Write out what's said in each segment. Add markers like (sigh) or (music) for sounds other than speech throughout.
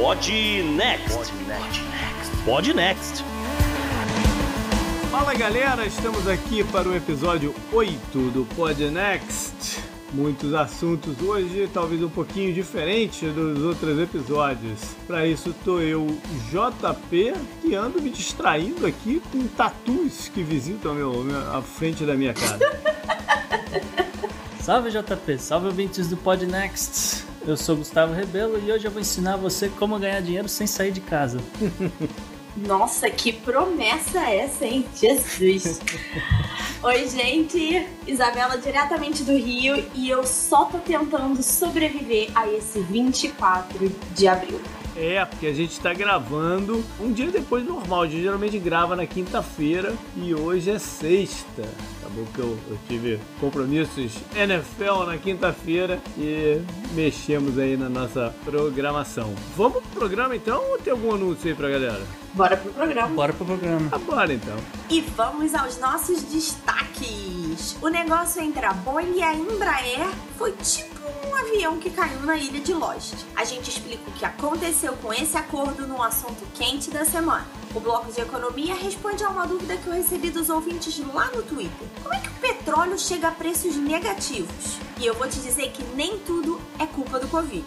Pod Next. Pod Next. Fala galera, estamos aqui para o episódio 8 do Pod Next. Muitos assuntos hoje, talvez um pouquinho diferente dos outros episódios. Para isso tô eu, JP, que ando me distraindo aqui com tatus que visitam meu, a frente da minha casa. (laughs) Salve JP, salve ouvintes do Pod Next. Eu sou Gustavo Rebelo e hoje eu vou ensinar você como ganhar dinheiro sem sair de casa. (laughs) Nossa, que promessa é essa, hein? Jesus! Oi, gente! Isabela, diretamente do Rio, e eu só tô tentando sobreviver a esse 24 de abril. É, porque a gente tá gravando um dia depois do normal. A gente geralmente grava na quinta-feira e hoje é sexta. Acabou que eu, eu tive compromissos NFL na quinta-feira e mexemos aí na nossa programação. Vamos pro programa então ou tem algum anúncio aí pra galera? Bora pro programa. Bora pro programa. Ah, bora então. E vamos aos nossos destaques. O negócio entre a Boeing e a Embraer foi tipo um avião que caiu na ilha de Lost. A gente explica o que aconteceu com esse acordo no assunto quente da semana. O bloco de economia responde a uma dúvida que eu recebi dos ouvintes lá no Twitter. Como é que o petróleo chega a preços negativos? E eu vou te dizer que nem tudo é culpa do Covid.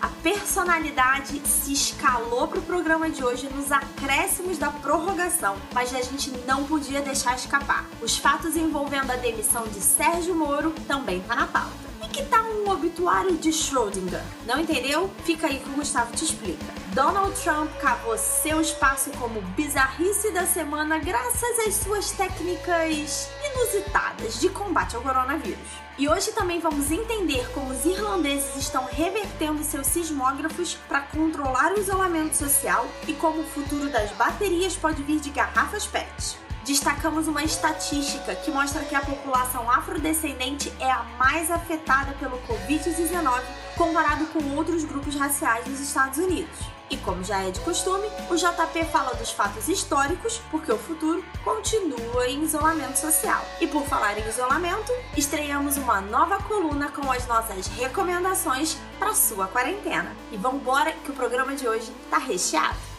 A personalidade se escalou para o programa de hoje nos acréscimos da prorrogação, mas a gente não podia deixar escapar. Os fatos envolvendo a demissão de Sérgio Moro também tá na pauta. E que tal um obituário de Schrödinger? Não entendeu? Fica aí que o Gustavo te explica. Donald Trump cavou seu espaço como bizarrice da semana graças às suas técnicas inusitadas de combate ao coronavírus. E hoje também vamos entender como os irlandeses estão revertendo seus sismógrafos para controlar o isolamento social e como o futuro das baterias pode vir de garrafas PET. Destacamos uma estatística que mostra que a população afrodescendente é a mais afetada pelo Covid-19 comparado com outros grupos raciais nos Estados Unidos. E como já é de costume, o JP fala dos fatos históricos, porque o futuro continua em isolamento social. E por falar em isolamento, estreamos uma nova coluna com as nossas recomendações para sua quarentena. E vambora que o programa de hoje tá recheado.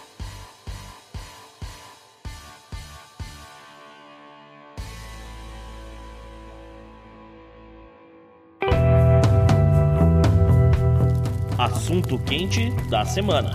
Assunto quente da semana.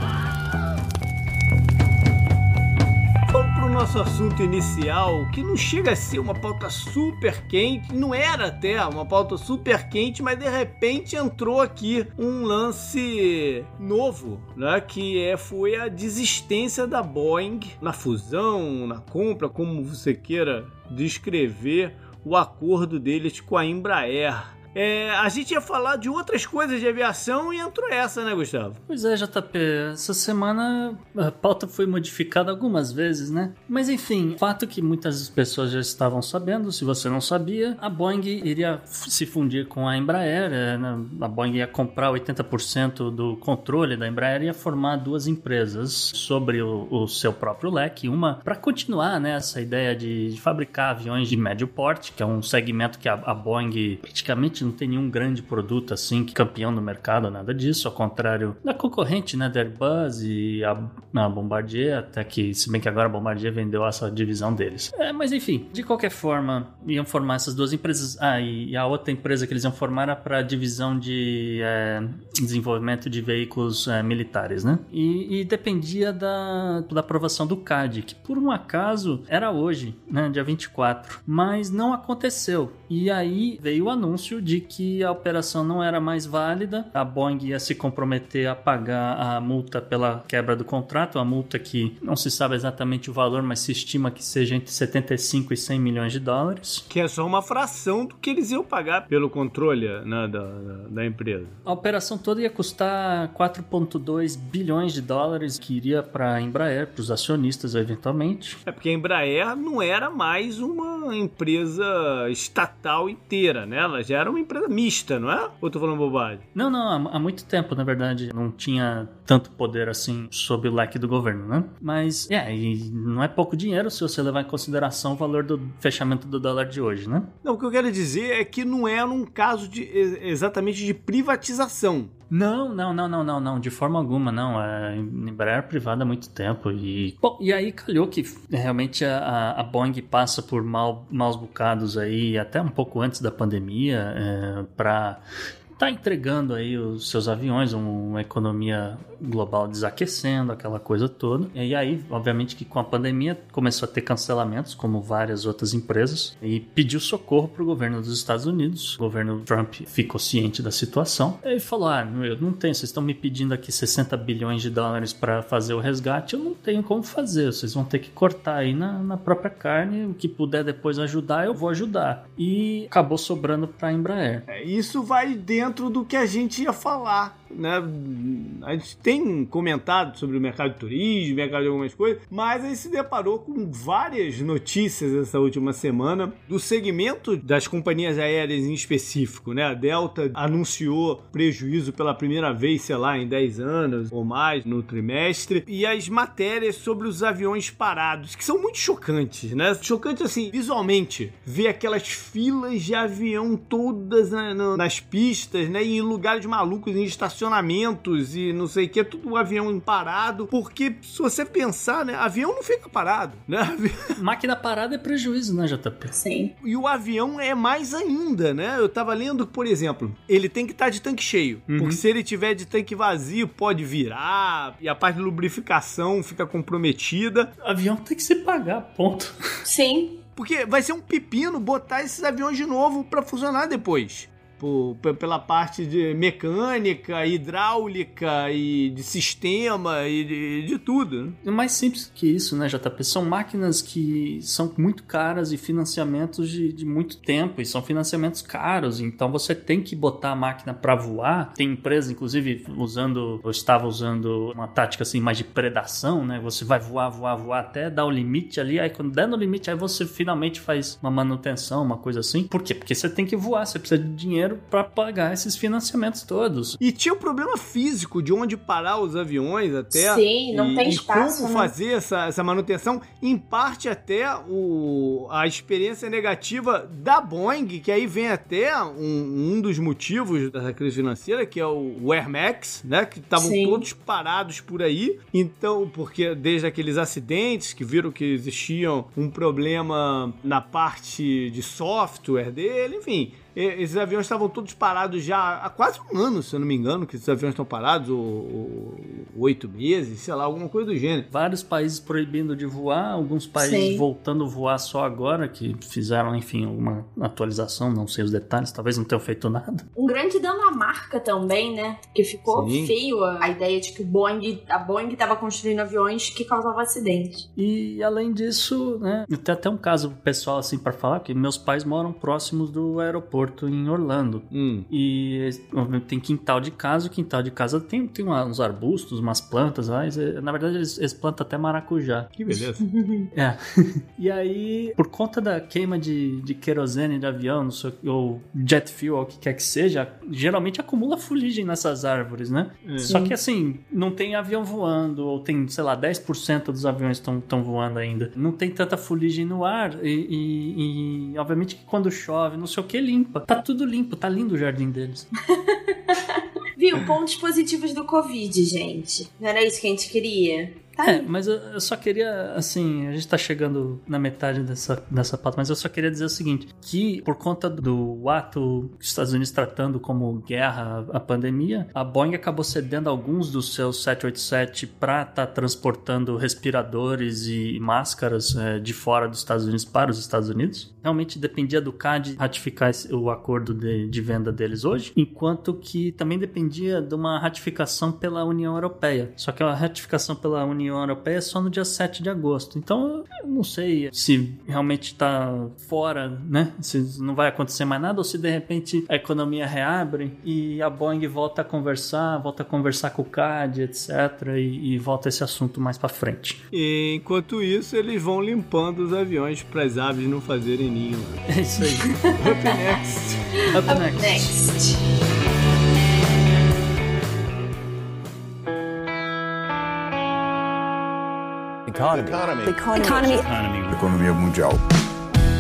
Vamos pro nosso assunto inicial, que não chega a ser uma pauta super quente, não era até uma pauta super quente, mas de repente entrou aqui um lance novo, né? Que é, foi a desistência da Boeing na fusão, na compra, como você queira descrever o acordo deles com a Embraer. É, a gente ia falar de outras coisas de aviação e entrou essa, né, Gustavo? Pois é, JP, essa semana a pauta foi modificada algumas vezes, né? Mas enfim, fato que muitas pessoas já estavam sabendo, se você não sabia, a Boeing iria se fundir com a Embraer, é, né? a Boeing ia comprar 80% do controle da Embraer e ia formar duas empresas sobre o, o seu próprio leque, uma para continuar né, essa ideia de, de, fabricar aviões de médio porte, que é um segmento que a, a Boeing praticamente não tem nenhum grande produto assim que campeão no mercado, nada disso, ao contrário da concorrente, né, da Airbus e a, a Bombardier, até que, se bem que agora a Bombardier vendeu essa divisão deles. É, mas enfim, de qualquer forma, iam formar essas duas empresas. Ah, e, e a outra empresa que eles iam formar era para a divisão de é, desenvolvimento de veículos é, militares, né? E, e, dependia da, da aprovação do CAD, que por um acaso era hoje, né, dia 24, mas não aconteceu. E aí veio o anúncio de que a operação não era mais válida, a Boeing ia se comprometer a pagar a multa pela quebra do contrato, a multa que não se sabe exatamente o valor, mas se estima que seja entre 75 e 100 milhões de dólares. Que é só uma fração do que eles iam pagar pelo controle né, da, da, da empresa. A operação toda ia custar 4,2 bilhões de dólares, que iria para a Embraer, para os acionistas eventualmente. É porque a Embraer não era mais uma empresa estatal inteira, né? Ela já era uma empresa mista, não é? Ou tô falando bobagem? Não, não, há, há muito tempo, na verdade, não tinha tanto poder assim sob o leque do governo, né? Mas, é, e não é pouco dinheiro se você levar em consideração o valor do fechamento do dólar de hoje, né? Não, o que eu quero dizer é que não é um caso de exatamente de privatização. Não, não, não, não, não, não, de forma alguma, não. É Embraer privada há muito tempo. E, bom, e aí calhou que realmente a, a Boeing passa por mal, maus bocados aí, até um pouco antes da pandemia, é, para tá entregando aí os seus aviões, uma economia global desaquecendo, aquela coisa toda. E aí, obviamente, que com a pandemia começou a ter cancelamentos, como várias outras empresas, e pediu socorro para o governo dos Estados Unidos. O governo Trump ficou ciente da situação e falou: Ah, eu não tenho, vocês estão me pedindo aqui 60 bilhões de dólares para fazer o resgate, eu não tenho como fazer, vocês vão ter que cortar aí na, na própria carne, o que puder depois ajudar, eu vou ajudar. E acabou sobrando para a Embraer. É, isso vai dentro do que a gente ia falar né? A gente tem comentado sobre o mercado de turismo, mercado de algumas coisas, mas aí se deparou com várias notícias essa última semana do segmento das companhias aéreas em específico, né? A Delta anunciou prejuízo pela primeira vez, sei lá, em 10 anos ou mais no trimestre, e as matérias sobre os aviões parados, que são muito chocantes, né? Chocante assim, visualmente, ver aquelas filas de avião todas né, nas pistas, né? E em lugares malucos, em estações estacionamentos e não sei o que, tudo o avião parado, porque se você pensar, né, avião não fica parado, né? (laughs) Máquina parada é prejuízo, né, JP? Sim. E o avião é mais ainda, né? Eu tava lendo, por exemplo, ele tem que estar tá de tanque cheio, uhum. porque se ele tiver de tanque vazio, pode virar e a parte de lubrificação fica comprometida. O avião tem que se pagar, ponto. Sim. Porque vai ser um pepino botar esses aviões de novo para funcionar depois por, pela parte de mecânica, hidráulica e de sistema e de, de tudo. É mais simples que isso, né, JP? São máquinas que são muito caras e financiamentos de, de muito tempo, e são financiamentos caros, então você tem que botar a máquina para voar. Tem empresa, inclusive, usando, ou estava usando uma tática assim mais de predação, né? Você vai voar, voar, voar até dar o limite ali, aí quando der no limite, aí você finalmente faz uma manutenção, uma coisa assim. Por quê? Porque você tem que voar, você precisa de dinheiro dinheiro para pagar esses financiamentos todos. E tinha o um problema físico de onde parar os aviões até. Sim, não e, tem espaço. E como né? fazer essa, essa manutenção, em parte até o, a experiência negativa da Boeing, que aí vem até um, um dos motivos dessa crise financeira, que é o Air Max, né? Que estavam todos parados por aí. Então, porque desde aqueles acidentes que viram que existiam um problema na parte de software dele, enfim esses aviões estavam todos parados já há quase um ano, se eu não me engano, que esses aviões estão parados, ou, oito meses, sei lá, alguma coisa do gênero. Vários países proibindo de voar, alguns países Sim. voltando a voar só agora, que fizeram, enfim, uma atualização, não sei os detalhes, talvez não tenham feito nada. Um grande dano à marca também, né? Que ficou Sim. feio a ideia de que o Boeing, a Boeing estava construindo aviões que causavam acidentes. E além disso, né, tem até um caso pessoal assim para falar que meus pais moram próximos do aeroporto aeroporto em Orlando. Hum. E tem quintal de casa, o quintal de casa tem, tem uns arbustos, umas plantas lá. Na verdade, eles, eles plantam até maracujá. Que beleza. (laughs) é. (laughs) e aí, por conta da queima de, de querosene de avião, sei, ou jet fuel, ou o que quer que seja, geralmente acumula fuligem nessas árvores, né? É. Só que assim, não tem avião voando, ou tem, sei lá, 10% dos aviões estão voando ainda. Não tem tanta fuligem no ar, e, e, e obviamente que quando chove, não sei o que, limpa limpa. Tá tudo limpo, tá lindo o jardim deles. (laughs) Viu? Pontos positivos do Covid, gente. Não era isso que a gente queria? Tá é, mas eu, eu, só queria, assim, a gente tá chegando na metade dessa, dessa pauta, mas eu só queria dizer o seguinte: que por conta do ato que os Estados Unidos tratando como guerra a pandemia, a Boeing acabou cedendo alguns dos seus 787 para estar tá transportando respiradores e máscaras é, de fora dos Estados Unidos para os Estados Unidos. Realmente dependia do CAD ratificar o acordo de, de venda deles hoje, enquanto que também dependia de uma ratificação pela União Europeia. Só que a ratificação pela União União Europeia só no dia 7 de agosto. Então, eu não sei se realmente está fora, né? Se não vai acontecer mais nada ou se de repente a economia reabre e a Boeing volta a conversar, volta a conversar com o CAD, etc. E, e volta esse assunto mais para frente. E, enquanto isso, eles vão limpando os aviões para as aves não fazerem ninho. É isso aí. (laughs) Up next. Up, Up next. next. Economy. Economy. Economy. Economia mundial.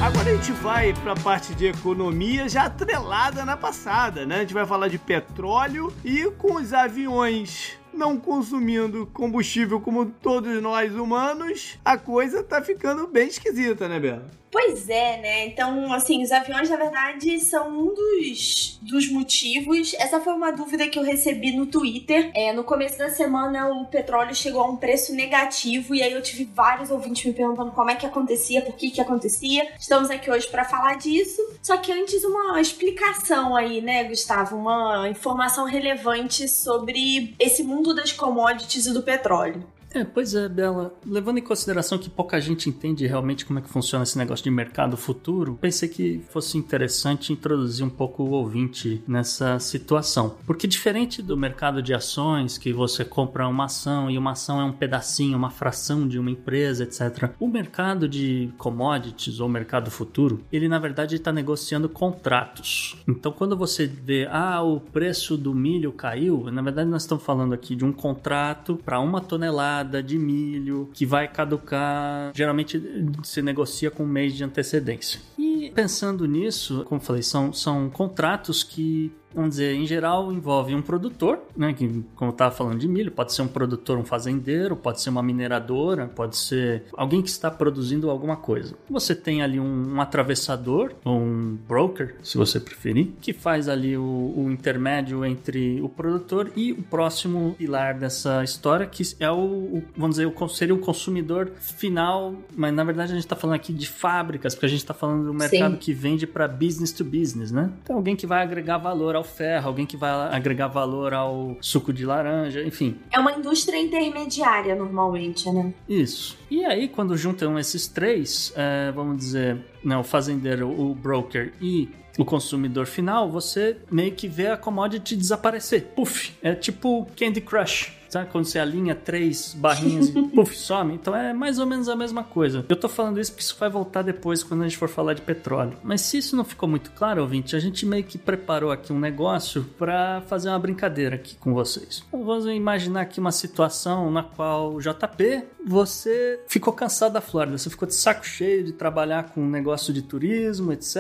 Agora a gente vai para a parte de economia já atrelada na passada, né? A gente vai falar de petróleo e com os aviões não consumindo combustível como todos nós humanos, a coisa tá ficando bem esquisita, né, Bela? Pois é, né? Então, assim, os aviões, na verdade, são um dos, dos motivos. Essa foi uma dúvida que eu recebi no Twitter. É, no começo da semana, o petróleo chegou a um preço negativo, e aí eu tive vários ouvintes me perguntando como é que acontecia, por que que acontecia. Estamos aqui hoje para falar disso. Só que antes, uma explicação aí, né, Gustavo? Uma informação relevante sobre esse mundo das commodities e do petróleo. É, pois é, Bela. Levando em consideração que pouca gente entende realmente como é que funciona esse negócio de mercado futuro, pensei que fosse interessante introduzir um pouco o ouvinte nessa situação. Porque diferente do mercado de ações, que você compra uma ação e uma ação é um pedacinho, uma fração de uma empresa, etc. O mercado de commodities ou mercado futuro, ele na verdade está negociando contratos. Então quando você vê, ah, o preço do milho caiu, na verdade nós estamos falando aqui de um contrato para uma tonelada de milho que vai caducar. Geralmente se negocia com um mês de antecedência. E pensando nisso, como falei, são, são contratos que vamos dizer, em geral envolve um produtor, né, que como eu estava falando de milho, pode ser um produtor, um fazendeiro, pode ser uma mineradora, pode ser alguém que está produzindo alguma coisa. Você tem ali um, um atravessador, ou um broker, se você preferir, que faz ali o, o, intermédio entre o produtor e o próximo pilar dessa história, que é o, o vamos dizer, o, seria o consumidor final, mas na verdade a gente está falando aqui de fábricas, porque a gente está falando do mercado Sim. que vende para business to business, né? Então alguém que vai agregar valor ao ferro, alguém que vai agregar valor ao suco de laranja, enfim. É uma indústria intermediária normalmente, né? Isso. E aí, quando juntam esses três, é, vamos dizer, né, o fazendeiro, o broker e o consumidor final, você meio que vê a commodity desaparecer. Puf! É tipo Candy Crush. Sabe quando você alinha três barrinhas e (laughs) puff, some? Então é mais ou menos a mesma coisa. Eu tô falando isso porque isso vai voltar depois quando a gente for falar de petróleo. Mas se isso não ficou muito claro, ouvinte, a gente meio que preparou aqui um negócio para fazer uma brincadeira aqui com vocês. Então, vamos imaginar aqui uma situação na qual, JP, você ficou cansado da Flórida, você ficou de saco cheio de trabalhar com um negócio de turismo, etc.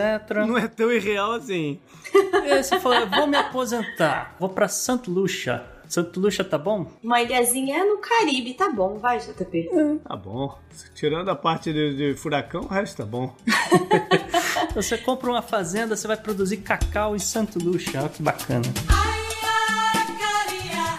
Não é tão irreal assim. (laughs) E aí você falou, vou me aposentar, vou para Santo Lucia Santo Lucia tá bom? Uma ilhazinha no Caribe, tá bom, vai, JP. É, tá bom. Tirando a parte de, de furacão, o resto tá bom. (laughs) você compra uma fazenda, você vai produzir cacau em Santo Lucia, olha que bacana.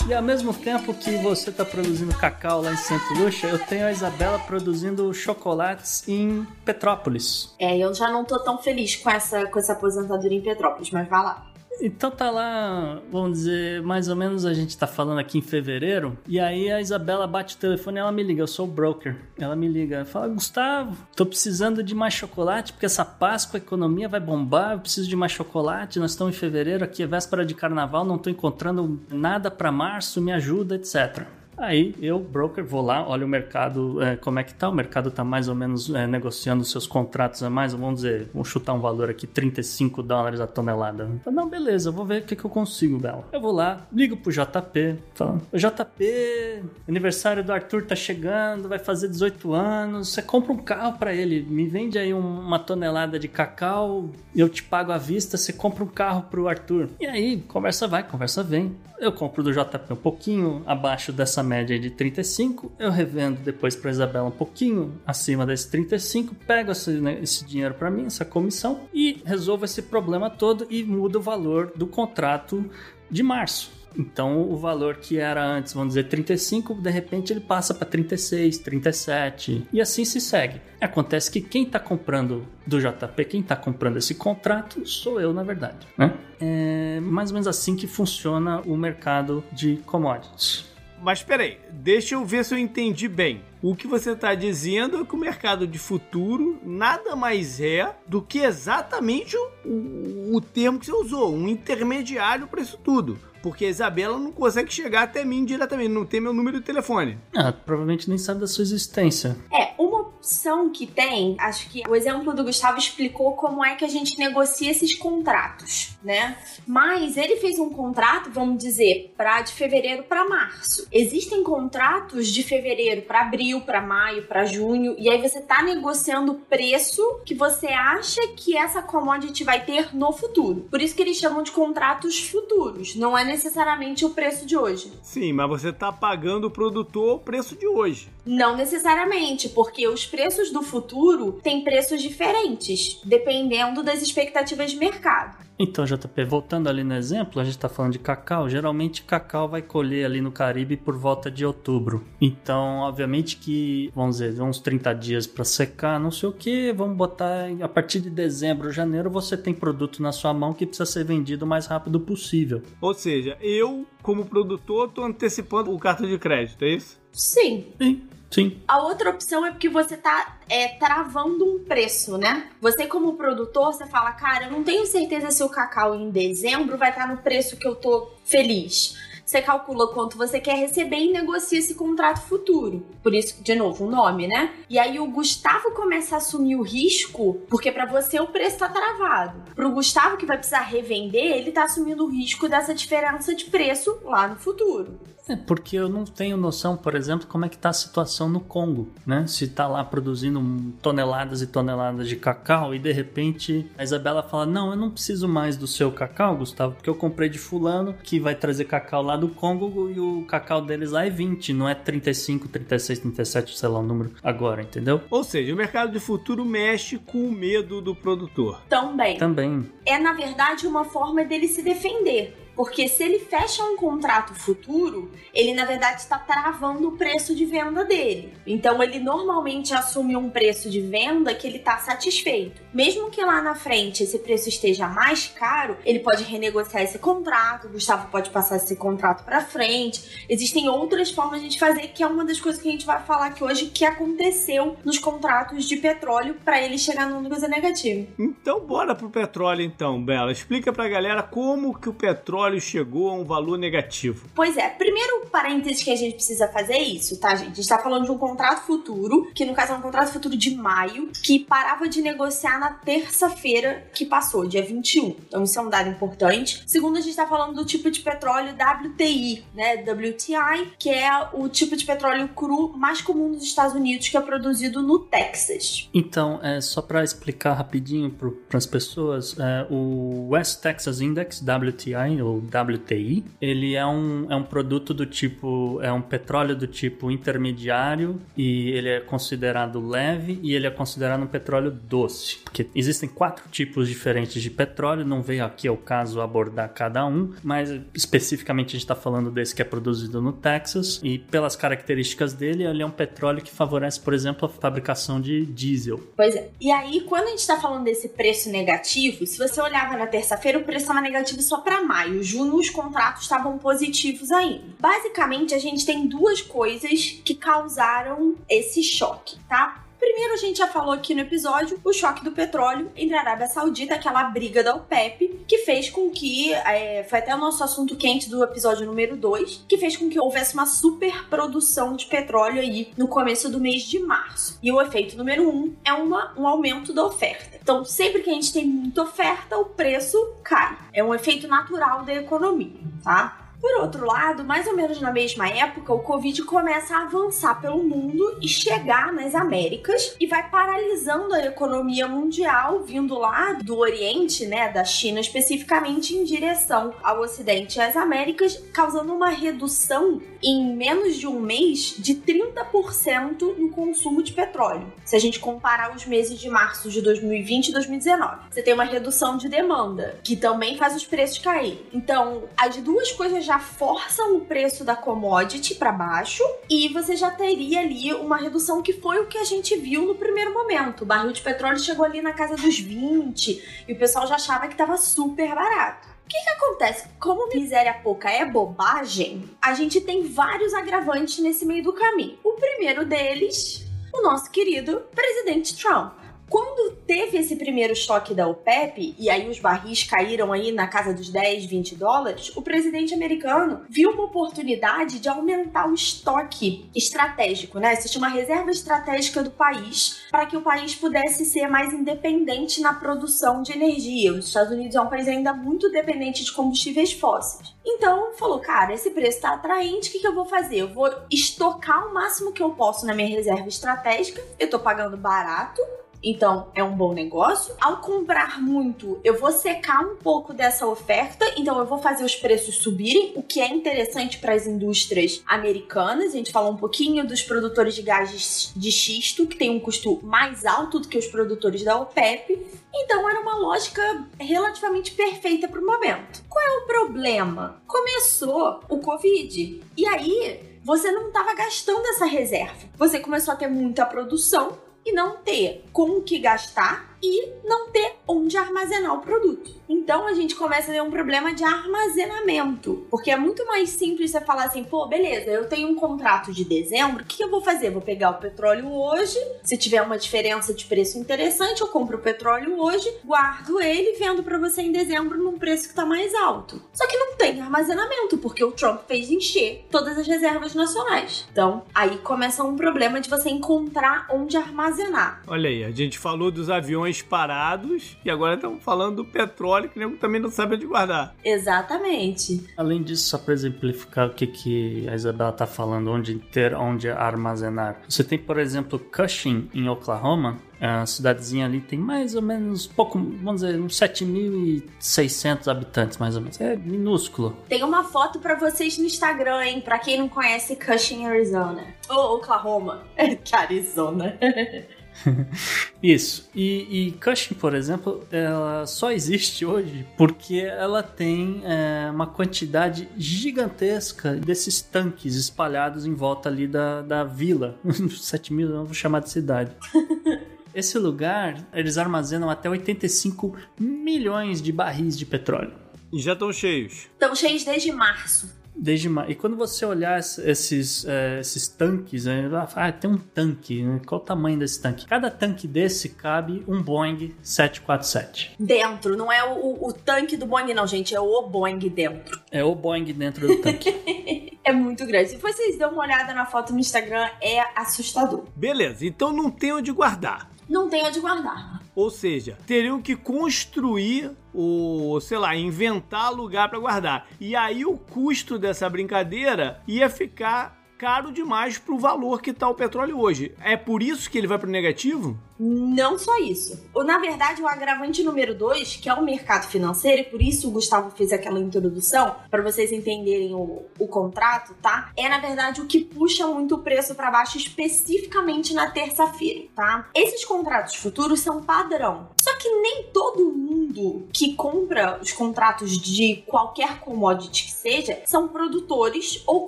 E ao mesmo tempo que você está produzindo cacau lá em Santo Lucia, eu tenho a Isabela produzindo chocolates em Petrópolis. É, eu já não tô tão feliz com essa, com essa aposentadoria em Petrópolis, mas vai lá. Então tá lá, vamos dizer, mais ou menos a gente tá falando aqui em fevereiro, e aí a Isabela bate o telefone e ela me liga, eu sou o broker. Ela me liga, fala, Gustavo, tô precisando de mais chocolate, porque essa Páscoa a economia vai bombar, eu preciso de mais chocolate, nós estamos em fevereiro, aqui é véspera de carnaval, não tô encontrando nada para março, me ajuda, etc. Aí eu, broker, vou lá, olho o mercado, é, como é que tá. O mercado tá mais ou menos é, negociando seus contratos a mais, vamos dizer, vamos chutar um valor aqui, 35 dólares a tonelada. Falo, não, beleza, vou ver o que, que eu consigo, Bela. Eu vou lá, ligo pro JP, falando, JP, aniversário do Arthur tá chegando, vai fazer 18 anos, você compra um carro para ele, me vende aí um, uma tonelada de cacau, eu te pago à vista, você compra um carro pro Arthur. E aí, conversa vai, conversa vem. Eu compro do JP um pouquinho abaixo dessa média de 35, eu revendo depois para Isabela um pouquinho acima desse 35, pego esse, né, esse dinheiro para mim, essa comissão, e resolvo esse problema todo e mudo o valor do contrato de março. Então, o valor que era antes, vamos dizer, 35, de repente ele passa para 36, 37 e assim se segue. Acontece que quem está comprando do JP, quem está comprando esse contrato, sou eu, na verdade. Né? É mais ou menos assim que funciona o mercado de commodities. Mas peraí, deixa eu ver se eu entendi bem. O que você está dizendo é que o mercado de futuro nada mais é do que exatamente o, o, o termo que você usou, um intermediário para isso tudo. Porque a Isabela não consegue chegar até mim diretamente, não tem meu número de telefone. Ah, provavelmente nem sabe da sua existência. É, uma opção que tem, acho que o exemplo do Gustavo explicou como é que a gente negocia esses contratos, né? Mas ele fez um contrato, vamos dizer, para de fevereiro para março. Existem contratos de fevereiro para abril, para maio, para junho, e aí você tá negociando o preço que você acha que essa commodity vai ter no futuro. Por isso que eles chamam de contratos futuros, não é necessariamente o preço de hoje. Sim, mas você tá pagando o produtor o preço de hoje. Não necessariamente, porque os preços do futuro têm preços diferentes, dependendo das expectativas de mercado. Então, JP, voltando ali no exemplo, a gente está falando de cacau. Geralmente, cacau vai colher ali no Caribe por volta de outubro. Então, obviamente que, vamos dizer, uns 30 dias para secar, não sei o que. Vamos botar a partir de dezembro, janeiro, você tem produto na sua mão que precisa ser vendido o mais rápido possível. Ou seja, eu, como produtor, estou antecipando o cartão de crédito, é isso? Sim. Sim. Sim. A outra opção é porque você tá é, travando um preço, né? Você, como produtor, você fala, cara, eu não tenho certeza se o cacau em dezembro vai estar no preço que eu tô feliz você calcula quanto você quer receber e negocia esse contrato futuro. Por isso, de novo, o nome, né? E aí o Gustavo começa a assumir o risco, porque para você o preço tá travado. Pro Gustavo que vai precisar revender, ele tá assumindo o risco dessa diferença de preço lá no futuro. É, porque eu não tenho noção, por exemplo, como é que tá a situação no Congo, né? Se tá lá produzindo toneladas e toneladas de cacau e de repente a Isabela fala: "Não, eu não preciso mais do seu cacau, Gustavo, porque eu comprei de fulano que vai trazer cacau lá do Congo e o cacau deles lá é 20, não é 35, 36, 37, sei lá o número agora, entendeu? Ou seja, o mercado de futuro mexe com o medo do produtor. Também. Também. É na verdade uma forma dele se defender porque se ele fecha um contrato futuro, ele na verdade está travando o preço de venda dele. Então ele normalmente assume um preço de venda que ele está satisfeito. Mesmo que lá na frente esse preço esteja mais caro, ele pode renegociar esse contrato, o Gustavo pode passar esse contrato para frente. Existem outras formas de fazer, que é uma das coisas que a gente vai falar aqui hoje que aconteceu nos contratos de petróleo para ele chegar numa coisa negativa. Então bora pro petróleo então, Bela. Explica pra galera como que o petróleo petróleo chegou a um valor negativo? Pois é, primeiro parênteses que a gente precisa fazer é isso, tá, gente? A gente tá falando de um contrato futuro, que no caso é um contrato futuro de maio, que parava de negociar na terça-feira que passou, dia 21. Então isso é um dado importante. Segundo, a gente tá falando do tipo de petróleo WTI, né? WTI, que é o tipo de petróleo cru mais comum nos Estados Unidos, que é produzido no Texas. Então, é, só para explicar rapidinho para as pessoas, é, o West Texas Index, WTI, ou WTI, ele é um, é um produto do tipo, é um petróleo do tipo intermediário e ele é considerado leve e ele é considerado um petróleo doce, porque existem quatro tipos diferentes de petróleo, não veio aqui ao caso abordar cada um, mas especificamente a gente está falando desse que é produzido no Texas e pelas características dele, ele é um petróleo que favorece, por exemplo, a fabricação de diesel. Pois é. E aí, quando a gente está falando desse preço negativo, se você olhava na terça-feira, o preço estava negativo só para maio junho os contratos estavam positivos ainda. Basicamente, a gente tem duas coisas que causaram esse choque, tá? Primeiro, a gente já falou aqui no episódio o choque do petróleo entre a Arábia Saudita, aquela briga da OPEP, que fez com que. É, foi até o nosso assunto quente do episódio número 2, que fez com que houvesse uma superprodução de petróleo aí no começo do mês de março. E o efeito número 1 um é uma, um aumento da oferta. Então, sempre que a gente tem muita oferta, o preço cai. É um efeito natural da economia, tá? Por outro lado, mais ou menos na mesma época, o Covid começa a avançar pelo mundo e chegar nas Américas e vai paralisando a economia mundial, vindo lá do Oriente, né, da China especificamente, em direção ao Ocidente e às Américas, causando uma redução em menos de um mês de 30% no consumo de petróleo. Se a gente comparar os meses de março de 2020 e 2019, você tem uma redução de demanda, que também faz os preços cair. Então, as duas coisas já forçam o preço da commodity para baixo e você já teria ali uma redução que foi o que a gente viu no primeiro momento. O barril de petróleo chegou ali na casa dos 20 e o pessoal já achava que estava super barato. O que, que acontece? Como miséria pouca é bobagem, a gente tem vários agravantes nesse meio do caminho. O primeiro deles, o nosso querido presidente Trump. Quando teve esse primeiro choque da OPEP, e aí os barris caíram aí na casa dos 10, 20 dólares, o presidente americano viu uma oportunidade de aumentar o estoque estratégico, né? Se chama reserva estratégica do país, para que o país pudesse ser mais independente na produção de energia. Os Estados Unidos é um país ainda muito dependente de combustíveis fósseis. Então, falou, cara, esse preço está atraente, o que, que eu vou fazer? Eu vou estocar o máximo que eu posso na minha reserva estratégica, eu tô pagando barato, então é um bom negócio. Ao comprar muito, eu vou secar um pouco dessa oferta, então eu vou fazer os preços subirem, o que é interessante para as indústrias americanas. A gente falou um pouquinho dos produtores de gás de xisto, que tem um custo mais alto do que os produtores da OPEP. Então era uma lógica relativamente perfeita para o momento. Qual é o problema? Começou o Covid. E aí, você não estava gastando essa reserva. Você começou a ter muita produção e não ter com o que gastar e não ter onde armazenar o produto. Então a gente começa a ter um problema de armazenamento, porque é muito mais simples você falar assim, pô, beleza, eu tenho um contrato de dezembro, o que eu vou fazer? Vou pegar o petróleo hoje, se tiver uma diferença de preço interessante, eu compro o petróleo hoje, guardo ele e vendo para você em dezembro num preço que tá mais alto. Só que não tem armazenamento, porque o Trump fez encher todas as reservas nacionais. Então, aí começa um problema de você encontrar onde armazenar. Olha aí, a gente falou dos aviões parados e agora estamos falando do petróleo que nego também não sabe onde guardar. Exatamente. Além disso, só para exemplificar o que, que a Isabela está falando, onde ter, onde armazenar. Você tem, por exemplo, Cushing, em Oklahoma, a cidadezinha ali tem mais ou menos pouco, vamos dizer, uns 7.600 habitantes, mais ou menos. É minúsculo. Tem uma foto para vocês no Instagram, hein? Pra quem não conhece Cushing, Arizona. Ou Oklahoma. (laughs) que Arizona. (laughs) (laughs) Isso. E, e Cushing, por exemplo, ela só existe hoje porque ela tem é, uma quantidade gigantesca desses tanques espalhados em volta ali da, da vila. (laughs) 7 mil, não vou chamar de cidade. (laughs) Esse lugar, eles armazenam até 85 milhões de barris de petróleo. E já estão cheios. Estão cheios desde março. Desde E quando você olhar esses, é, esses tanques, né, ah, tem um tanque, né? qual o tamanho desse tanque? Cada tanque desse cabe um Boeing 747. Dentro, não é o, o tanque do Boeing, não, gente, é o Boeing dentro. É o Boeing dentro do tanque. (laughs) é muito grande. Se vocês dão uma olhada na foto no Instagram, é assustador. Beleza, então não tem onde guardar. Não tem onde guardar. Ou seja, teriam que construir o, sei lá, inventar lugar para guardar. E aí o custo dessa brincadeira ia ficar caro demais pro valor que tá o petróleo hoje. É por isso que ele vai pro negativo? Não só isso. Na verdade, o agravante número dois, que é o mercado financeiro, e por isso o Gustavo fez aquela introdução, para vocês entenderem o, o contrato, tá? É, na verdade, o que puxa muito o preço para baixo, especificamente na terça-feira, tá? Esses contratos futuros são padrão. Só que nem todo mundo que compra os contratos de qualquer commodity que seja são produtores ou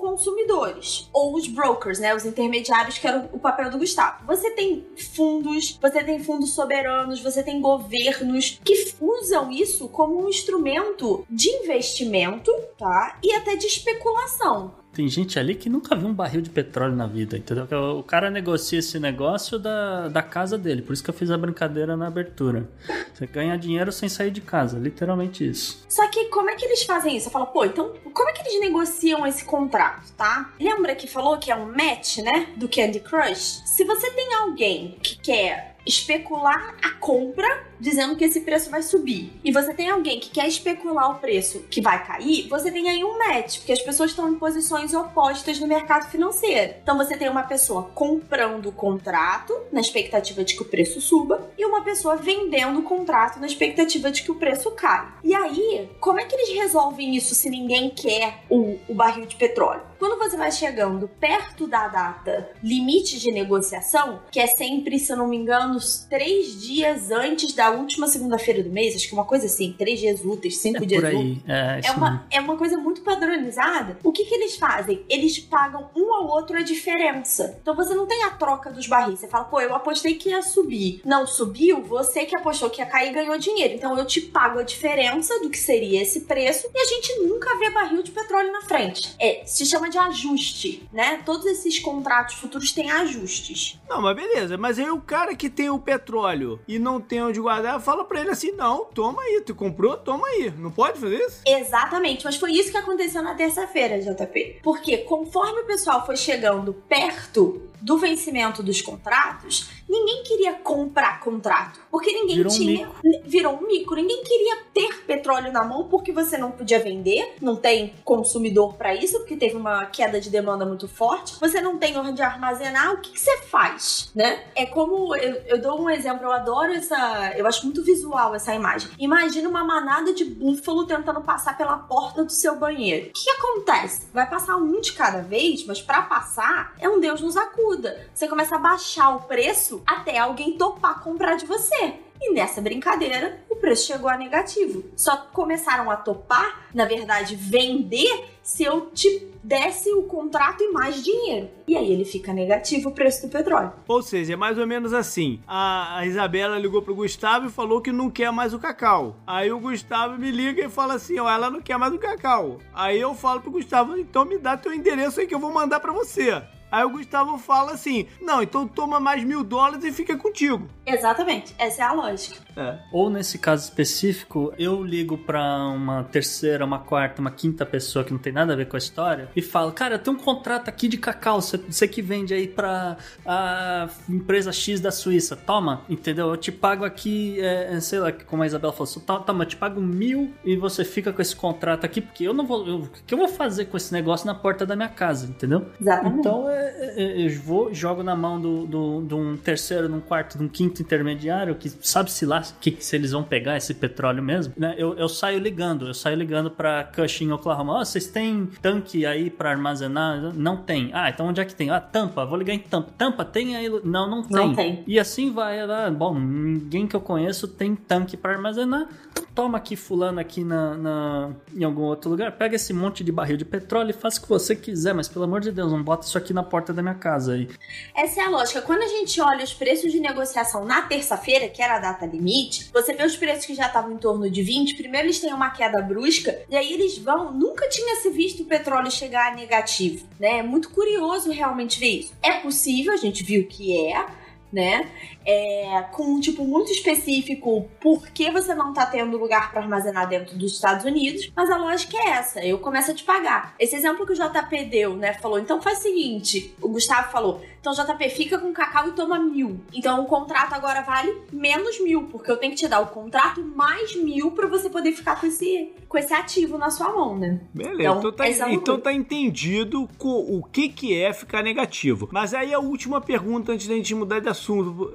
consumidores, ou os brokers, né? Os intermediários, que era o papel do Gustavo. Você tem fundos você tem fundos soberanos, você tem governos que usam isso como um instrumento de investimento, tá? E até de especulação. Tem gente ali que nunca viu um barril de petróleo na vida, entendeu? O cara negocia esse negócio da, da casa dele, por isso que eu fiz a brincadeira na abertura. Você ganha dinheiro sem sair de casa, literalmente isso. Só que como é que eles fazem isso? Eu falo, pô, então como é que eles negociam esse contrato, tá? Lembra que falou que é um match, né? Do Candy Crush? Se você tem alguém que quer especular a compra dizendo que esse preço vai subir e você tem alguém que quer especular o preço que vai cair, você tem aí um match, porque as pessoas estão em posições opostas no mercado financeiro. Então você tem uma pessoa comprando o contrato na expectativa de que o preço suba e uma pessoa vendendo o contrato na expectativa de que o preço caia. E aí, como é que eles resolvem isso se ninguém quer o, o barril de petróleo? Quando você vai chegando perto da data limite de negociação, que é sempre, se eu não me engano, três dias antes da a última segunda-feira do mês, acho que uma coisa assim, três dias úteis, cinco É dias úteis. É, É uma, é uma coisa muito padronizada. O que, que eles fazem? Eles pagam um ao outro a diferença. Então você não tem a troca dos barris. Você fala, pô, eu apostei que ia subir. Não subiu, você que apostou que ia cair ganhou dinheiro. Então eu te pago a diferença do que seria esse preço e a gente nunca vê barril de petróleo na frente. É, se chama de ajuste, né? Todos esses contratos futuros têm ajustes. Não, mas beleza. Mas aí o cara que tem o petróleo e não tem onde guardar, fala pra ele assim: não, toma aí, tu comprou, toma aí. Não pode fazer isso? Exatamente, mas foi isso que aconteceu na terça-feira, JP. Porque conforme o pessoal foi chegando perto do vencimento dos contratos, ninguém queria comprar contrato. Porque ninguém Virou um tinha. virou um mico. Ninguém queria ter petróleo na mão porque você não podia vender, não tem consumidor pra isso, porque teve uma queda de demanda muito forte. Você não tem onde armazenar, o que, que você faz, né? É como. Eu, eu dou um exemplo, eu adoro essa. Eu acho muito visual essa imagem. Imagina uma manada de búfalo tentando passar pela porta do seu banheiro. O que, acontece? Vai passar um de cada vez, mas pra passar, é um Deus nos acuda. Você começa a baixar o preço até alguém topar comprar de você. E nessa brincadeira, o preço chegou a negativo. Só começaram a topar, na verdade, vender se eu te desse o contrato e mais dinheiro. E aí ele fica negativo o preço do petróleo. Ou seja, é mais ou menos assim. A, Isabela ligou pro Gustavo e falou que não quer mais o cacau. Aí o Gustavo me liga e fala assim: ó, ela não quer mais o cacau. Aí eu falo pro Gustavo: então me dá teu endereço aí que eu vou mandar pra você. Aí o Gustavo fala assim: não, então toma mais mil dólares e fica contigo. Exatamente, essa é a lógica. É. Ou nesse caso específico, eu ligo pra uma terceira, uma quarta, uma quinta pessoa que não tem nada a ver com a história e falo, cara, tem um contrato aqui de cacau, você- que vende aí pra a empresa X da Suíça, toma, entendeu? Eu te pago aqui, é, é, sei lá, como a Isabela falou, "Tó- toma, eu te pago mil e você fica com esse contrato aqui, porque eu não vou, o que eu vou fazer com esse negócio na porta da minha casa, entendeu? Exatamente. Então é, eu vou, jogo na mão do, do, de um terceiro, de um quarto, de um quinto intermediário, que sabe-se lá que, se eles vão pegar esse petróleo mesmo, né? Eu, eu saio ligando, eu saio ligando pra Cushing, Oklahoma. Ó, vocês têm tanque aí pra armazenar? Não tem. Ah, então onde é que tem? Ah, tampa, vou ligar em tampa. Tampa tem aí? Não, não tem. Não tem. E assim vai. Ela, bom, ninguém que eu conheço tem tanque pra armazenar. Então toma aqui fulano aqui na, na- em algum outro lugar, pega esse monte de barril de petróleo e faz o que você quiser, mas pelo amor de Deus, não bota isso aqui na porta da minha casa aí. Essa é a lógica. Quando a gente olha os preços de negociação na terça-feira, que era a data limite, você vê os preços que já estavam em torno de 20, primeiro eles têm uma queda brusca, e aí eles vão. Nunca tinha se visto o petróleo chegar a negativo, né? É muito curioso realmente ver isso. É possível, a gente viu que é, né? É, com um tipo muito específico por que você não tá tendo lugar para armazenar dentro dos Estados Unidos, mas a lógica é essa, eu começo a te pagar. Esse exemplo que o JP deu, né, falou, então faz o seguinte, o Gustavo falou, então JP fica com cacau e toma mil. Então o contrato agora vale menos mil, porque eu tenho que te dar o contrato mais mil para você poder ficar com esse, com esse ativo na sua mão, né? Beleza, Então, então, tá, é então tá entendido o que, que é ficar negativo. Mas aí a última pergunta antes da gente mudar de assunto,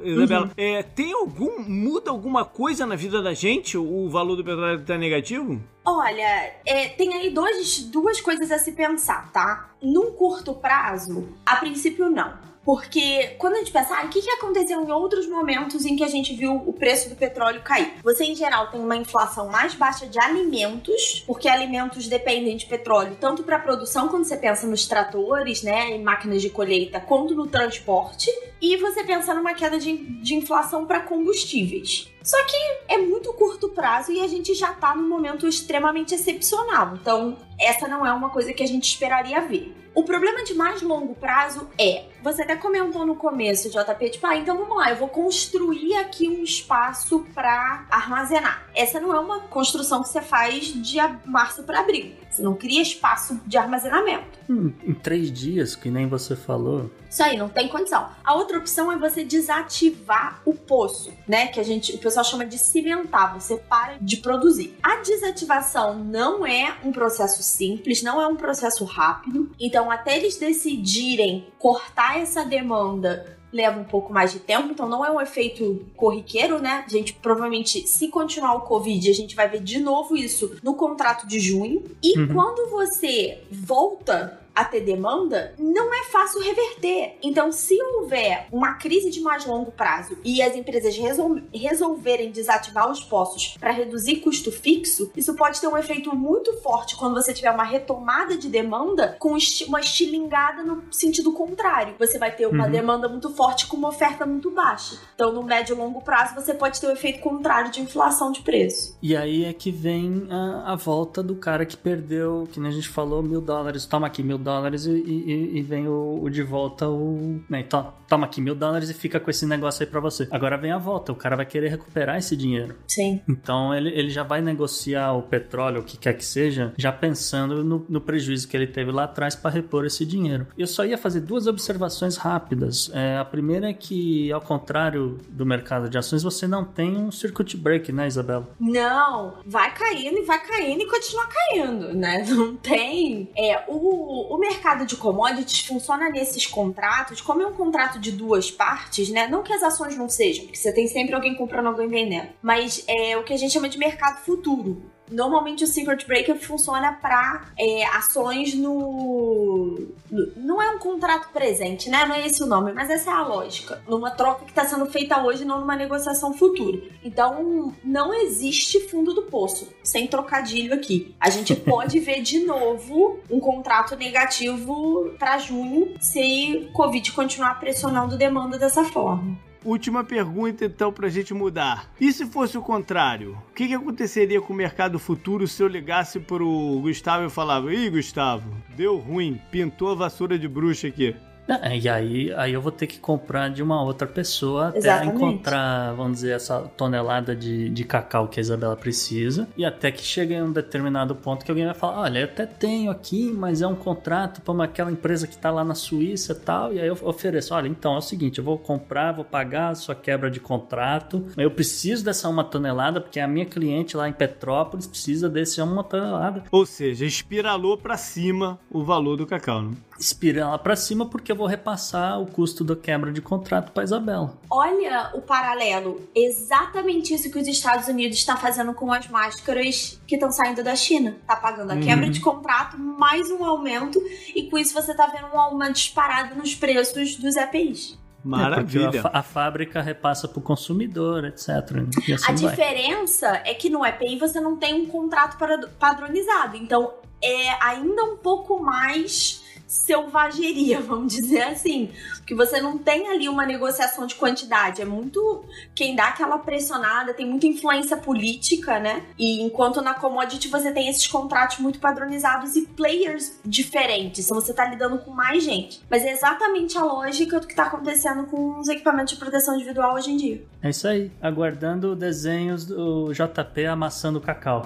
Isabela. Uhum. É, tem algum. Muda alguma coisa na vida da gente o valor do petróleo tá negativo? Olha, é, tem aí dois, duas coisas a se pensar, tá? Num curto prazo, a princípio não. Porque quando a gente pensa, ah, o que, que aconteceu em outros momentos em que a gente viu o preço do petróleo cair? Você, em geral, tem uma inflação mais baixa de alimentos, porque alimentos dependem de petróleo, tanto para produção, quando você pensa nos tratores, né, em máquinas de colheita, quanto no transporte. E você pensa numa queda de, de inflação para combustíveis. Só que é muito curto prazo e a gente já tá num momento extremamente excepcional. Então, essa não é uma coisa que a gente esperaria ver. O problema de mais longo prazo é, você até comentou no começo, JP, tipo, ah, então vamos lá, eu vou construir aqui um espaço para armazenar. Essa não é uma construção que você faz de março para abril. Você não cria espaço de armazenamento. Hum, em três dias, que nem você falou. Isso aí, não tem condição. A outra opção é você desativar o poço, né? Que a gente, o pessoal chama de cimentar. Você para de produzir. A desativação não é um processo simples, não é um processo rápido. Então, até eles decidirem cortar essa demanda leva um pouco mais de tempo, então não é um efeito corriqueiro, né? A gente provavelmente, se continuar o Covid, a gente vai ver de novo isso no contrato de junho. E Uhum. quando você volta a ter demanda, não é fácil reverter. Então, se houver uma crise de mais longo prazo e as empresas resol resolverem desativar os postos para reduzir custo fixo, isso pode ter um efeito muito forte quando você tiver uma retomada de demanda com uma estilingada no sentido contrário. Você vai ter uma uhum. demanda muito forte com uma oferta muito baixa. Então, no médio e longo prazo, você pode ter o um efeito contrário de inflação de preço. E aí é que vem a, a volta do cara que perdeu, que nem a gente falou, mil dólares, toma aqui mil dólares e, e, e vem o, o, de volta o. Né, to, toma aqui mil dólares e fica com esse negócio aí pra você. Agora vem a volta, o cara vai querer recuperar esse dinheiro. Sim. Então ele, ele já vai negociar o petróleo, o que quer que seja, já pensando no, no prejuízo que ele teve lá atrás para repor esse dinheiro. Eu só ia fazer duas observações rápidas. É, a primeira é que, ao contrário do mercado de ações, você não tem um circuit break, né, Isabela? Não, vai caindo e vai caindo e continua caindo, né? (laughs) Não tem. É, o, o mercado de commodities funciona nesses contratos, como é um contrato de duas partes, né? Não que as ações não sejam, porque você tem sempre alguém comprando, alguém vendendo. Mas é o que a gente chama de mercado futuro. Normalmente o Secret Breaker funciona para é, ações no, no, Não é um contrato presente, né? Não é esse o nome, mas essa é a lógica. Numa troca que está sendo feita hoje, não numa negociação futura. Então, não existe fundo do poço, sem trocadilho aqui. A gente (laughs) pode ver de novo um contrato negativo para junho se Covid continuar pressionando demanda dessa forma. Última pergunta, então, pra gente mudar. E se fosse o contrário? O que, que aconteceria com o mercado futuro se eu ligasse pro Gustavo e falava: Ih, Gustavo, deu ruim, pintou a vassoura de bruxa aqui. É, e aí, aí eu vou ter que comprar de uma outra pessoa até Exatamente. encontrar, vamos dizer, essa tonelada de, de cacau que a Isabela precisa. E até que chegue em um determinado ponto que alguém vai falar: olha, eu até tenho aqui, mas é um contrato para aquela empresa que está lá na Suíça e tal. E aí eu ofereço: olha, então é o seguinte, eu vou comprar, vou pagar a sua quebra de contrato. Eu preciso dessa uma tonelada, porque a minha cliente lá em Petrópolis precisa desse uma tonelada. Ou seja, espiralou para cima o valor do cacau, né? espiral para cima porque eu vou repassar o custo da quebra de contrato para Isabela. Olha o paralelo, exatamente isso que os Estados Unidos estão fazendo com as máscaras que estão saindo da China. Tá pagando a quebra uhum. de contrato mais um aumento e com isso você tá vendo um aumento disparado nos preços dos EPIs. Maravilha. É a, a, fábrica repassa para o consumidor, etc. Assim a diferença é que no EPI você não tem um contrato padronizado. Então é ainda um pouco mais selvageria, (laughs) vamos dizer assim. Porque você não tem ali uma negociação de quantidade. É muito. Quem dá aquela pressionada tem muita influência política, né? E enquanto na commodity você tem esses contratos muito padronizados e players diferentes. Então você tá lidando com mais gente. Mas é exatamente a lógica do que tá acontecendo com os equipamentos de proteção individual hoje em dia. É isso aí. Aguardando desenhos do JP amassando cacau. (laughs)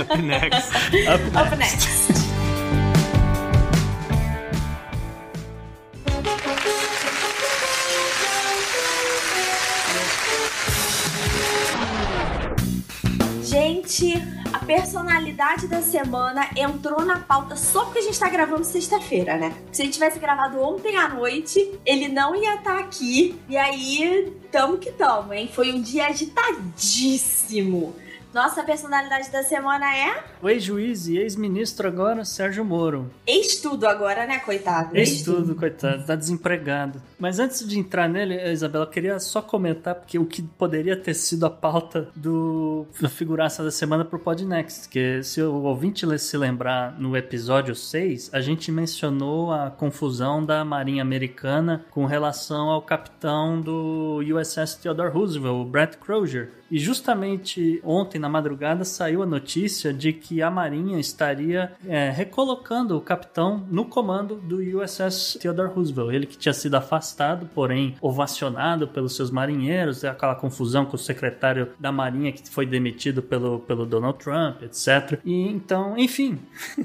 Up next. Up next. Up next. Gente, a personalidade da semana entrou na pauta só porque a gente tá gravando sexta-feira, né? Se a gente tivesse gravado ontem à noite, ele não ia estar tá aqui. E aí, tamo que tamo, hein? Foi um dia agitadíssimo. Nossa personalidade da semana é? O ex-juiz e ex-ministro agora, Sérgio Moro. Ex-tudo agora, né, coitado? Ex-tudo, coitado. Tá desempregado. Mas antes de entrar nele, Isabela, eu queria só comentar porque o que poderia ter sido a pauta do, da figuraça da semana pro Podnext. Que se o ouvinte se lembrar, no episódio 6, a gente mencionou a confusão da Marinha Americana com relação ao capitão do USS Theodore Roosevelt, o Brett Crozier e justamente ontem, na madrugada, saiu a notícia de que a Marinha estaria é, recolocando o capitão no comando do USS Theodore Roosevelt. Ele que tinha sido afastado, porém ovacionado pelos seus marinheiros, aquela confusão com o secretário da Marinha que foi demitido pelo, pelo Donald Trump, etc. E então, enfim,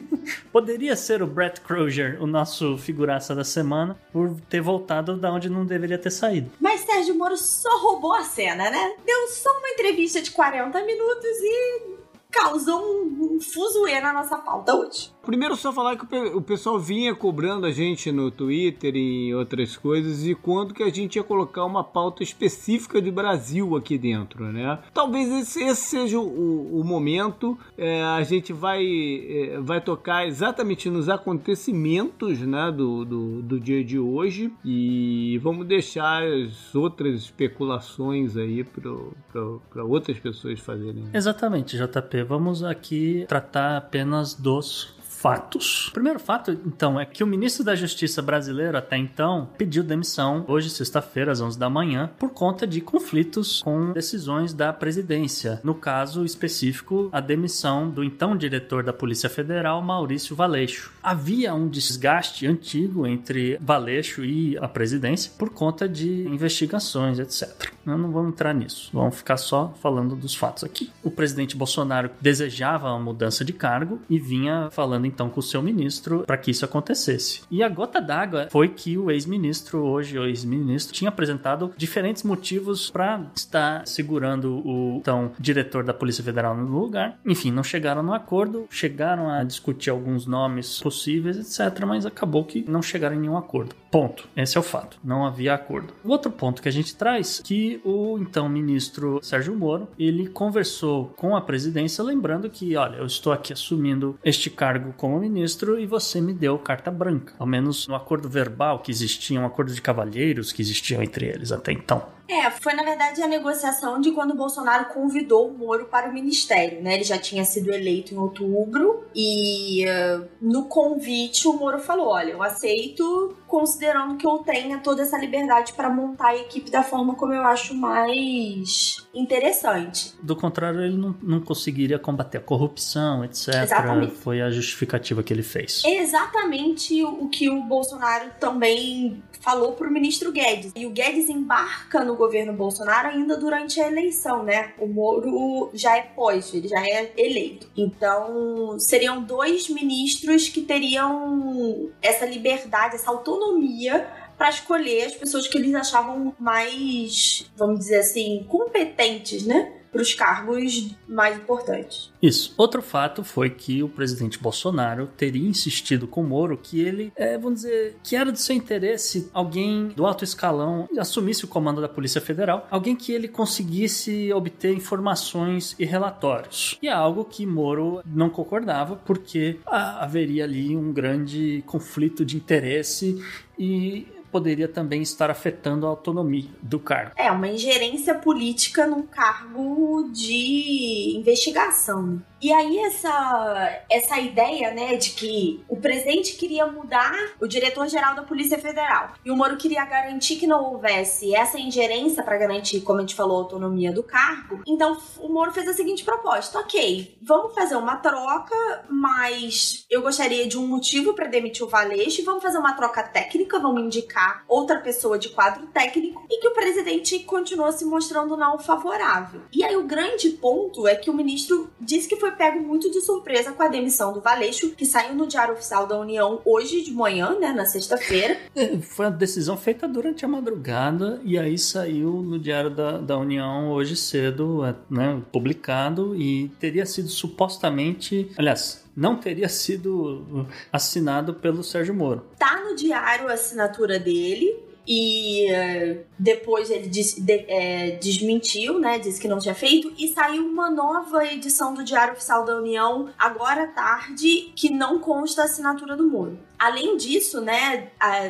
(laughs) poderia ser o Brett Crozier, o nosso figuraça da semana, por ter voltado da onde não deveria ter saído. Mas Sérgio Moro só roubou a cena, né? Deu só uma entrevista de 40 minutos e causou um, um fuzuê na nossa pauta hoje. Primeiro só falar que o pessoal vinha cobrando a gente no Twitter e outras coisas e quando que a gente ia colocar uma pauta específica de Brasil aqui dentro, né? Talvez esse, esse seja o, o momento. É, a gente vai, é, vai tocar exatamente nos acontecimentos né, do, do, do dia de hoje e vamos deixar as outras especulações aí para outras pessoas fazerem. Exatamente, JP. Vamos aqui tratar apenas dos fatos. O primeiro fato, então, é que o ministro da Justiça brasileiro, até então, pediu demissão hoje, sexta-feira, às 11 da manhã, por conta de conflitos com decisões da presidência. No caso específico, a demissão do então diretor da Polícia Federal, Maurício Valeixo. Havia um desgaste antigo entre Valeixo e a presidência por conta de investigações, etc. Eu não vamos entrar nisso. Vamos ficar só falando dos fatos aqui. O presidente Bolsonaro desejava uma mudança de cargo e vinha falando então com o seu ministro para que isso acontecesse. E a gota d'água foi que o ex-ministro, hoje o ex-ministro, tinha apresentado diferentes motivos para estar segurando o então diretor da Polícia Federal no lugar. Enfim, não chegaram no acordo, chegaram a discutir alguns nomes possíveis, etc, mas acabou que não chegaram em nenhum acordo. Ponto. Esse é o fato. Não havia acordo. O outro ponto que a gente traz que o então ministro Sérgio Moro, ele conversou com a presidência lembrando que, olha, eu estou aqui assumindo este cargo como ministro e você me deu carta branca. Ao menos no acordo verbal que existia, um acordo de cavalheiros que existiam entre eles até então. É, foi na verdade a negociação de quando o Bolsonaro convidou o Moro para o ministério, né? Ele já tinha sido eleito em outubro e uh, no convite o Moro falou: olha, eu aceito, considerando que eu tenha toda essa liberdade para montar a equipe da forma como eu acho mais interessante. Do contrário, ele não, não conseguiria combater a corrupção, etc. Exatamente. Foi a justificativa que ele fez. Exatamente o que o Bolsonaro também falou para o ministro Guedes. E o Guedes embarca no governo Bolsonaro ainda durante a eleição, né? O Moro já é pós, ele já é eleito. Então, seriam dois ministros que teriam essa liberdade, essa autonomia para escolher as pessoas que eles achavam mais, vamos dizer assim, competentes, né? para os cargos mais importantes. Isso. Outro fato foi que o presidente Bolsonaro teria insistido com o Moro que ele, é, vamos dizer, que era do seu interesse alguém do alto escalão assumisse o comando da Polícia Federal, alguém que ele conseguisse obter informações e relatórios. E é algo que Moro não concordava, porque haveria ali um grande conflito de interesse e poderia também estar afetando a autonomia do cargo. É, uma ingerência política num cargo de investigação. E aí essa, essa ideia, né, de que o presidente queria mudar o diretor-geral da Polícia Federal e o Moro queria garantir que não houvesse essa ingerência para garantir, como a gente falou, a autonomia do cargo. Então o Moro fez a seguinte proposta: ok, vamos fazer uma troca, mas eu gostaria de um motivo para demitir o Valeixo, vamos fazer uma troca técnica, vamos indicar outra pessoa de quadro técnico e que o presidente continua se mostrando não favorável. E aí o grande ponto é que o ministro disse que foi foi pego muito de surpresa com a demissão do Valeixo, que saiu no Diário Oficial da União hoje de manhã, né, na sexta-feira. É, foi uma decisão feita durante a madrugada e aí saiu no Diário da, da União hoje cedo, é, né, publicado e teria sido supostamente, aliás, não teria sido assinado pelo Sérgio Moro. Tá no diário a assinatura dele, e uh, depois ele disse, de, é, desmentiu, né? Disse que não tinha feito. E saiu uma nova edição do Diário Oficial da União, agora à tarde, que não consta a assinatura do Moro. Além disso, né,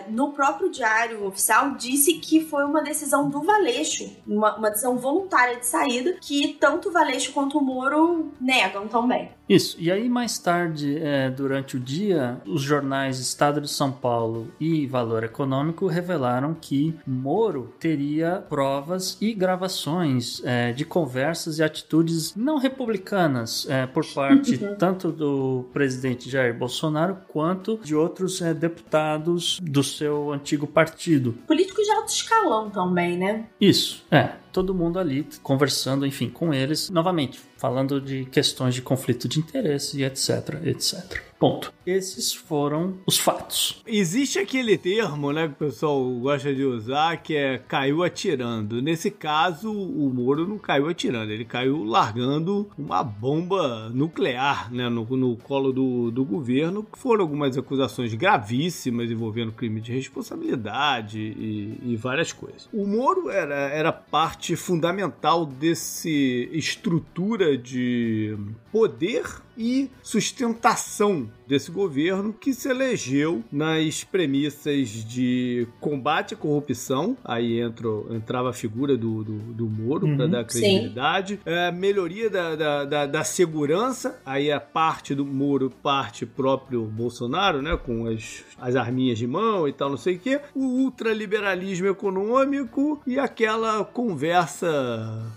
no próprio diário oficial disse que foi uma decisão do Valeixo, uma, uma decisão voluntária de saída, que tanto o Valeixo quanto o Moro negam também. Isso. E aí, mais tarde, é, durante o dia, os jornais Estado de São Paulo e Valor Econômico revelaram que Moro teria provas e gravações é, de conversas e atitudes não republicanas é, por parte (laughs) tanto do presidente Jair Bolsonaro quanto de outros é, deputados do seu antigo partido. Políticos de alto escalão também, né? Isso, é. todo mundo ali conversando, enfim, com eles, novamente, falando de questões de conflito de interesse e etc, etc. Ponto. Esses foram os fatos. Existe aquele termo, né, que o pessoal gosta de usar, que é caiu atirando. Nesse caso, o Moro não caiu atirando, ele caiu largando uma bomba nuclear, né, no, no colo do, do governo, foram algumas acusações gravíssimas envolvendo crime de responsabilidade e, e várias coisas. O Moro era, era parte fundamental desse estrutura de poder e sustentação desse governo que se elegeu nas premissas de combate à corrupção. Aí entra, entrava a figura do, do, do Moro uhum, para dar credibilidade. É, melhoria da, da, da, da, segurança. Aí a parte do Moro, parte próprio Bolsonaro, né? Com as, as arminhas de mão e tal, não sei o quê. O ultraliberalismo econômico e aquela conversa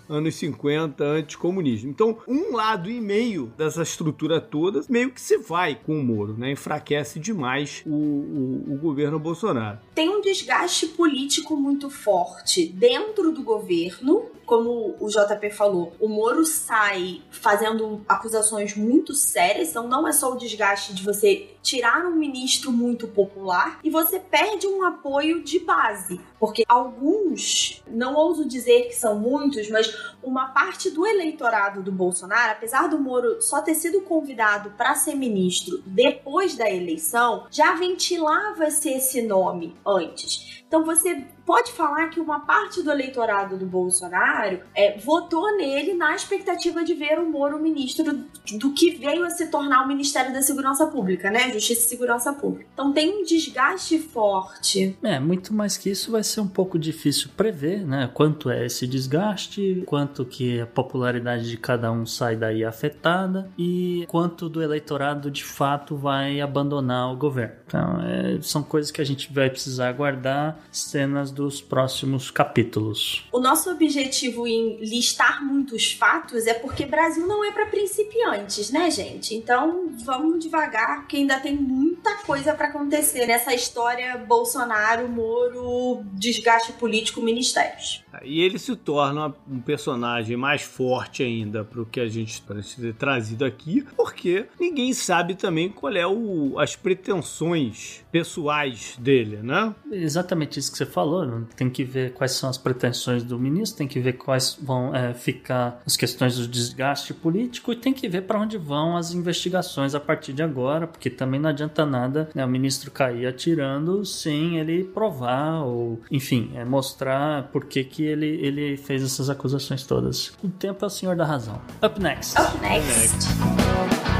anos 50 anticomunismo. Então, um lado e meio dessa estrutura toda meio que se vai com o Moro, né? Enfraquece demais o, o, o governo Bolsonaro. Tem um desgaste político muito forte dentro do governo como o JP falou, o Moro sai fazendo acusações muito sérias, então não é só o desgaste de você tirar um ministro muito popular e você perde um apoio de base, porque alguns, não ouso dizer que são muitos, mas uma parte do eleitorado do Bolsonaro, apesar do Moro só ter sido convidado para ser ministro depois da eleição, já ventilava-se esse nome antes. Então você pode falar que uma parte do eleitorado do Bolsonaro é, votou nele na expectativa de ver o Moro ministro do que veio a se tornar o Ministério da Segurança Pública, né? Justiça e Segurança Pública. Então tem um desgaste forte. É, muito mais que isso vai ser um pouco difícil prever, né? Quanto é esse desgaste, quanto que a popularidade de cada um sai daí afetada e quanto do eleitorado de fato vai abandonar o governo. Então, é, são coisas que a gente vai precisar aguardar cenas dos próximos capítulos. O nosso objetivo em listar muitos fatos é porque Brasil não é para principiantes, né, gente? Então vamos devagar, que ainda tem muita coisa para acontecer nessa história Bolsonaro, Moro, desgaste político, ministérios. E ele se torna um personagem mais forte ainda para o que a gente precisa ter trazido aqui, porque ninguém sabe também qual é o, as pretensões pessoais dele, né? Exatamente isso que você falou. Tem que ver quais são as pretensões do ministro, tem que ver quais vão é, ficar as questões do desgaste político e tem que ver para onde vão as investigações a partir de agora, porque também não adianta nada né, o ministro cair atirando sem ele provar ou, enfim, é, mostrar por que que ele, ele fez essas acusações todas. O tempo é o senhor da razão. Up next. Up next.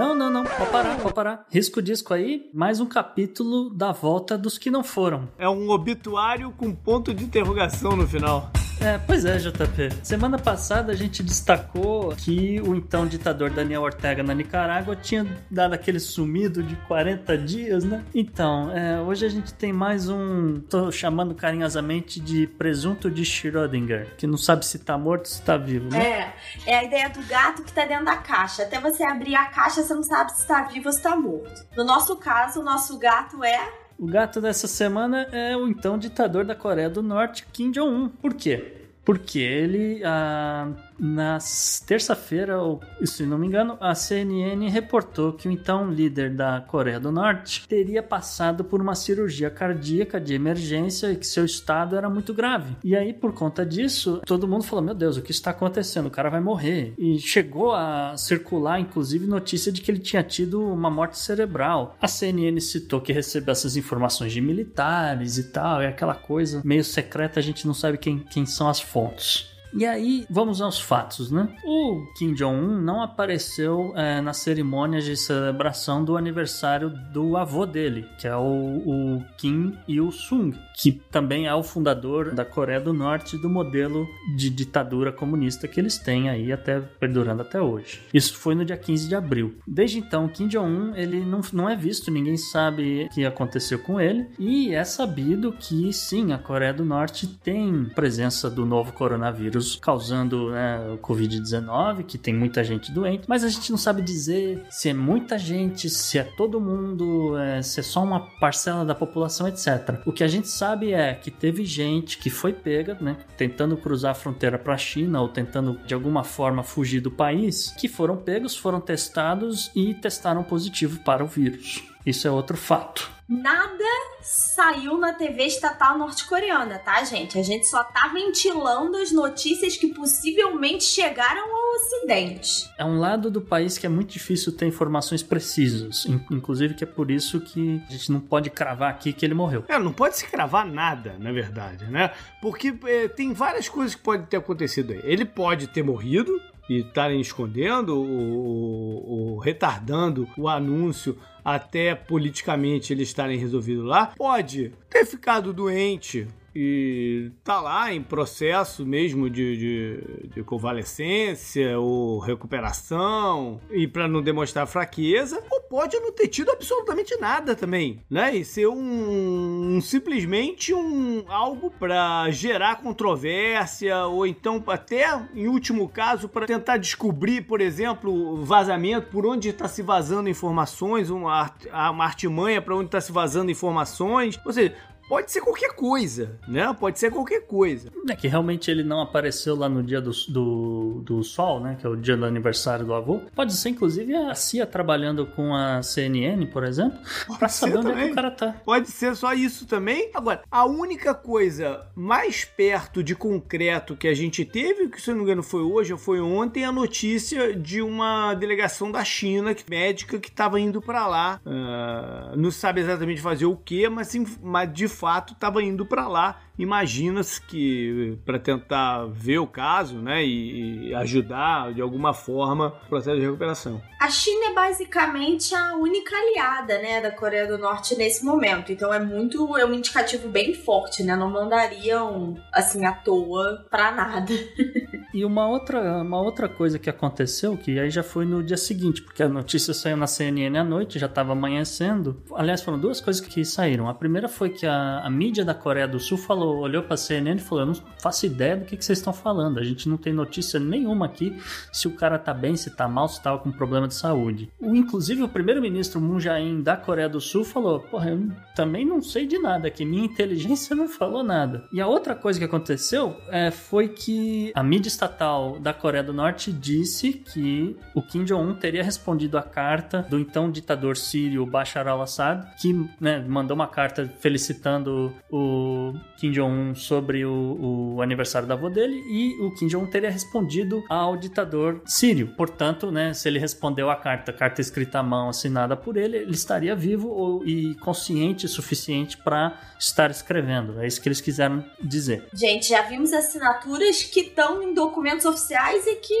Não, não, não. Pode parar, pode parar. Risco disco aí, mais um capítulo da volta dos que não foram. É um obituário com ponto de interrogação no final. É, pois é, JP. Semana passada a gente destacou que o então ditador Daniel Ortega na Nicarágua tinha dado aquele sumido de 40 dias, né? Então, é, hoje a gente tem mais um, tô chamando carinhosamente de presunto de Schrödinger, que não sabe se tá morto ou se tá vivo, né? É, é a ideia do gato que tá dentro da caixa. Até você abrir a caixa, você não sabe se tá vivo ou se tá morto. No nosso caso, o nosso gato é o gato dessa semana é o então ditador da Coreia do Norte, Kim Jong-un. Por quê? Porque ele, ah, na terça-feira, se não me engano, a CNN reportou que o então líder da Coreia do Norte teria passado por uma cirurgia cardíaca de emergência e que seu estado era muito grave. E aí, por conta disso, todo mundo falou: Meu Deus, o que está acontecendo? O cara vai morrer. E chegou a circular, inclusive, notícia de que ele tinha tido uma morte cerebral. A CNN citou que recebeu essas informações de militares e tal, é aquela coisa meio secreta, a gente não sabe quem, quem são as fontes. E aí, vamos aos fatos, né? O Kim Jong-un não apareceu é, na cerimônia de celebração do aniversário do avô dele, que é o, o Kim Il-sung, que também é o fundador da Coreia do Norte do modelo de ditadura comunista que eles têm aí até perdurando até hoje. Isso foi no dia 15 de abril. Desde então, Kim Jong-un ele não, não é visto, ninguém sabe o que aconteceu com ele e é sabido que sim, a Coreia do Norte tem presença do novo coronavírus vírus causando né, o Covid-19, que tem muita gente doente, mas a gente não sabe dizer se é muita gente, se é todo mundo, é, se é só uma parcela da população, etc. O que a gente sabe é que teve gente que foi pega, né, tentando cruzar a fronteira para a China ou tentando de alguma forma fugir do país, que foram pegos, foram testados e testaram positivo para o vírus. Isso é outro fato. Nada saiu na TV estatal norte-coreana, tá, gente? A gente só tá ventilando as notícias que possivelmente chegaram ao Ocidente. É um lado do país que é muito difícil ter informações precisas. Inclusive que é por isso que a gente não pode cravar aqui que ele morreu. É, não pode se cravar nada, na verdade, né? Porque é, tem várias coisas que podem ter acontecido aí. Ele pode ter morrido, e estarem escondendo ou, ou, retardando o anúncio até politicamente eles estarem resolvidos lá, pode ter ficado doente e tá lá em processo mesmo de, de, de convalescência ou recuperação e para não demonstrar fraqueza, ou pode não ter tido absolutamente nada também, né? E ser um, um simplesmente um algo para gerar controvérsia ou então até em último caso para tentar descobrir, por exemplo, vazamento por onde está se vazando informações, uma, uma artimanha para onde está se vazando informações, ou seja, pode ser qualquer coisa, né? Pode ser qualquer coisa. É que realmente ele não apareceu lá no dia do, do, do Sol, né? Que é o dia do aniversário do avô. Pode ser, inclusive, a Cia trabalhando com a CNN, por exemplo, para saber onde também. é que o cara tá. Pode ser só isso também. Agora, a única coisa mais perto de concreto que a gente teve, que se eu não me engano foi hoje ou foi ontem, a notícia de uma delegação da China, médica, que estava indo para lá. Uh, não sabe exatamente fazer o que, mas, mas de fato estava indo para lá. Imagina-se que para tentar ver o caso, né, e, e, ajudar de alguma forma o processo de recuperação. A China é basicamente a única aliada, né, da Coreia do Norte nesse momento. Então é muito, é um indicativo bem forte, né? Não mandariam assim à toa para nada. (laughs) e uma outra, uma outra coisa que aconteceu, que aí já foi no dia seguinte, porque a notícia saiu na CNN à noite, já estava amanhecendo. Aliás, foram duas coisas que saíram. A primeira foi que a a, mídia da Coreia do Sul falou, olhou para a CNN e falou: Eu não faço ideia do que, que vocês estão falando. A gente não tem notícia nenhuma aqui se o cara tá bem, se tá mal, se tava com problema de saúde. O, inclusive, o primeiro-ministro Moon Jae-in da Coreia do Sul falou: Porra, eu também não sei de nada, que minha inteligência não falou nada. E a outra coisa que aconteceu é, foi que a mídia estatal da Coreia do Norte disse que o Kim Jong-un teria respondido a carta do então ditador sírio Bashar al-Assad, que né, mandou uma carta felicitando o Kim Jong-un sobre o, o, aniversário da avó dele e o Kim Jong-un teria respondido ao ditador sírio. Portanto, né, se ele respondeu a carta, carta escrita à mão, assinada por ele, ele estaria vivo ou, e consciente o suficiente para estar escrevendo. É isso que eles quiseram dizer. Gente, já vimos assinaturas que estão em documentos oficiais e que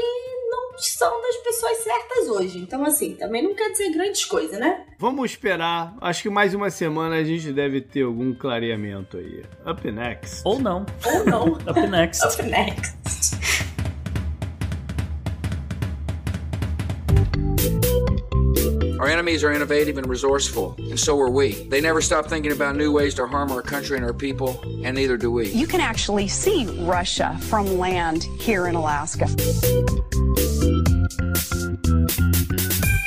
não são das pessoas certas hoje. Então, assim, também não quer dizer grandes coisas, né? Vamos esperar. Acho que mais uma semana a gente deve ter algum clareamento aí. Up next. Ou não. Ou não. (laughs) Up next. Up next. Our enemies are innovative and resourceful, and so are we. They never stop thinking about new ways to harm our country and our people, and neither do we. You can actually see Russia from land here in Alaska.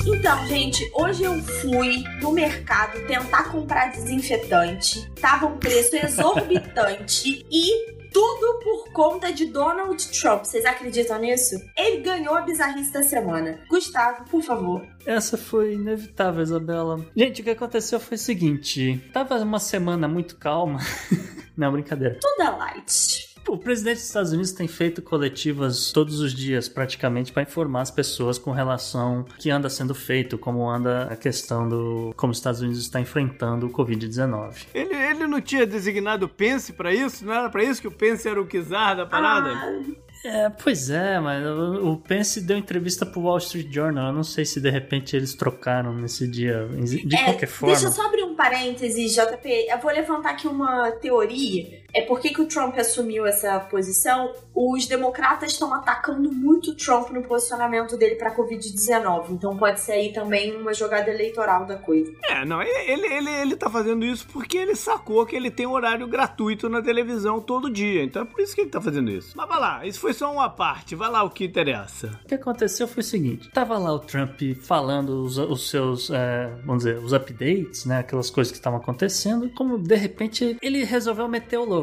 Então, gente, hoje eu fui no mercado tentar comprar desinfetante. Tava um preço (laughs) exorbitante e tudo por conta de Donald Trump. Vocês acreditam nisso? Ele ganhou a bizarrice da semana. Gustavo, por favor. Essa foi inevitável, Isabela. Gente, o que aconteceu foi o seguinte: tava uma semana muito calma. (laughs) Não, brincadeira. Tudo é light. O presidente dos Estados Unidos tem feito coletivas todos os dias, praticamente, para informar as pessoas com relação que anda sendo feito, como anda a questão do como os Estados Unidos está enfrentando o Covid-19. Ele, ele não tinha designado o Pence para isso? Não era para isso que o Pence era o czar da parada? Ah. É, pois é, mas o Pence deu entrevista pro Wall Street Journal. Eu não sei se de repente eles trocaram nesse dia. De é, qualquer forma. Deixa eu só abrir um parênteses, JP. Eu vou levantar aqui uma teoria é por que, que o Trump assumiu essa posição. Os democratas estão atacando muito o Trump no posicionamento dele para Covid-19. Então pode ser aí também uma jogada eleitoral da coisa. É, não, ele, ele, ele tá fazendo isso porque ele sacou que ele tem horário gratuito na televisão todo dia. Então é por isso que ele tá fazendo isso. Mas vai lá, isso foi só uma parte. Vai lá o que interessa. O que aconteceu foi o seguinte: tava lá o Trump falando os, os seus, é, vamos dizer, os updates, né? Aquelas coisas que estavam acontecendo. Como de repente ele resolveu meter o louco.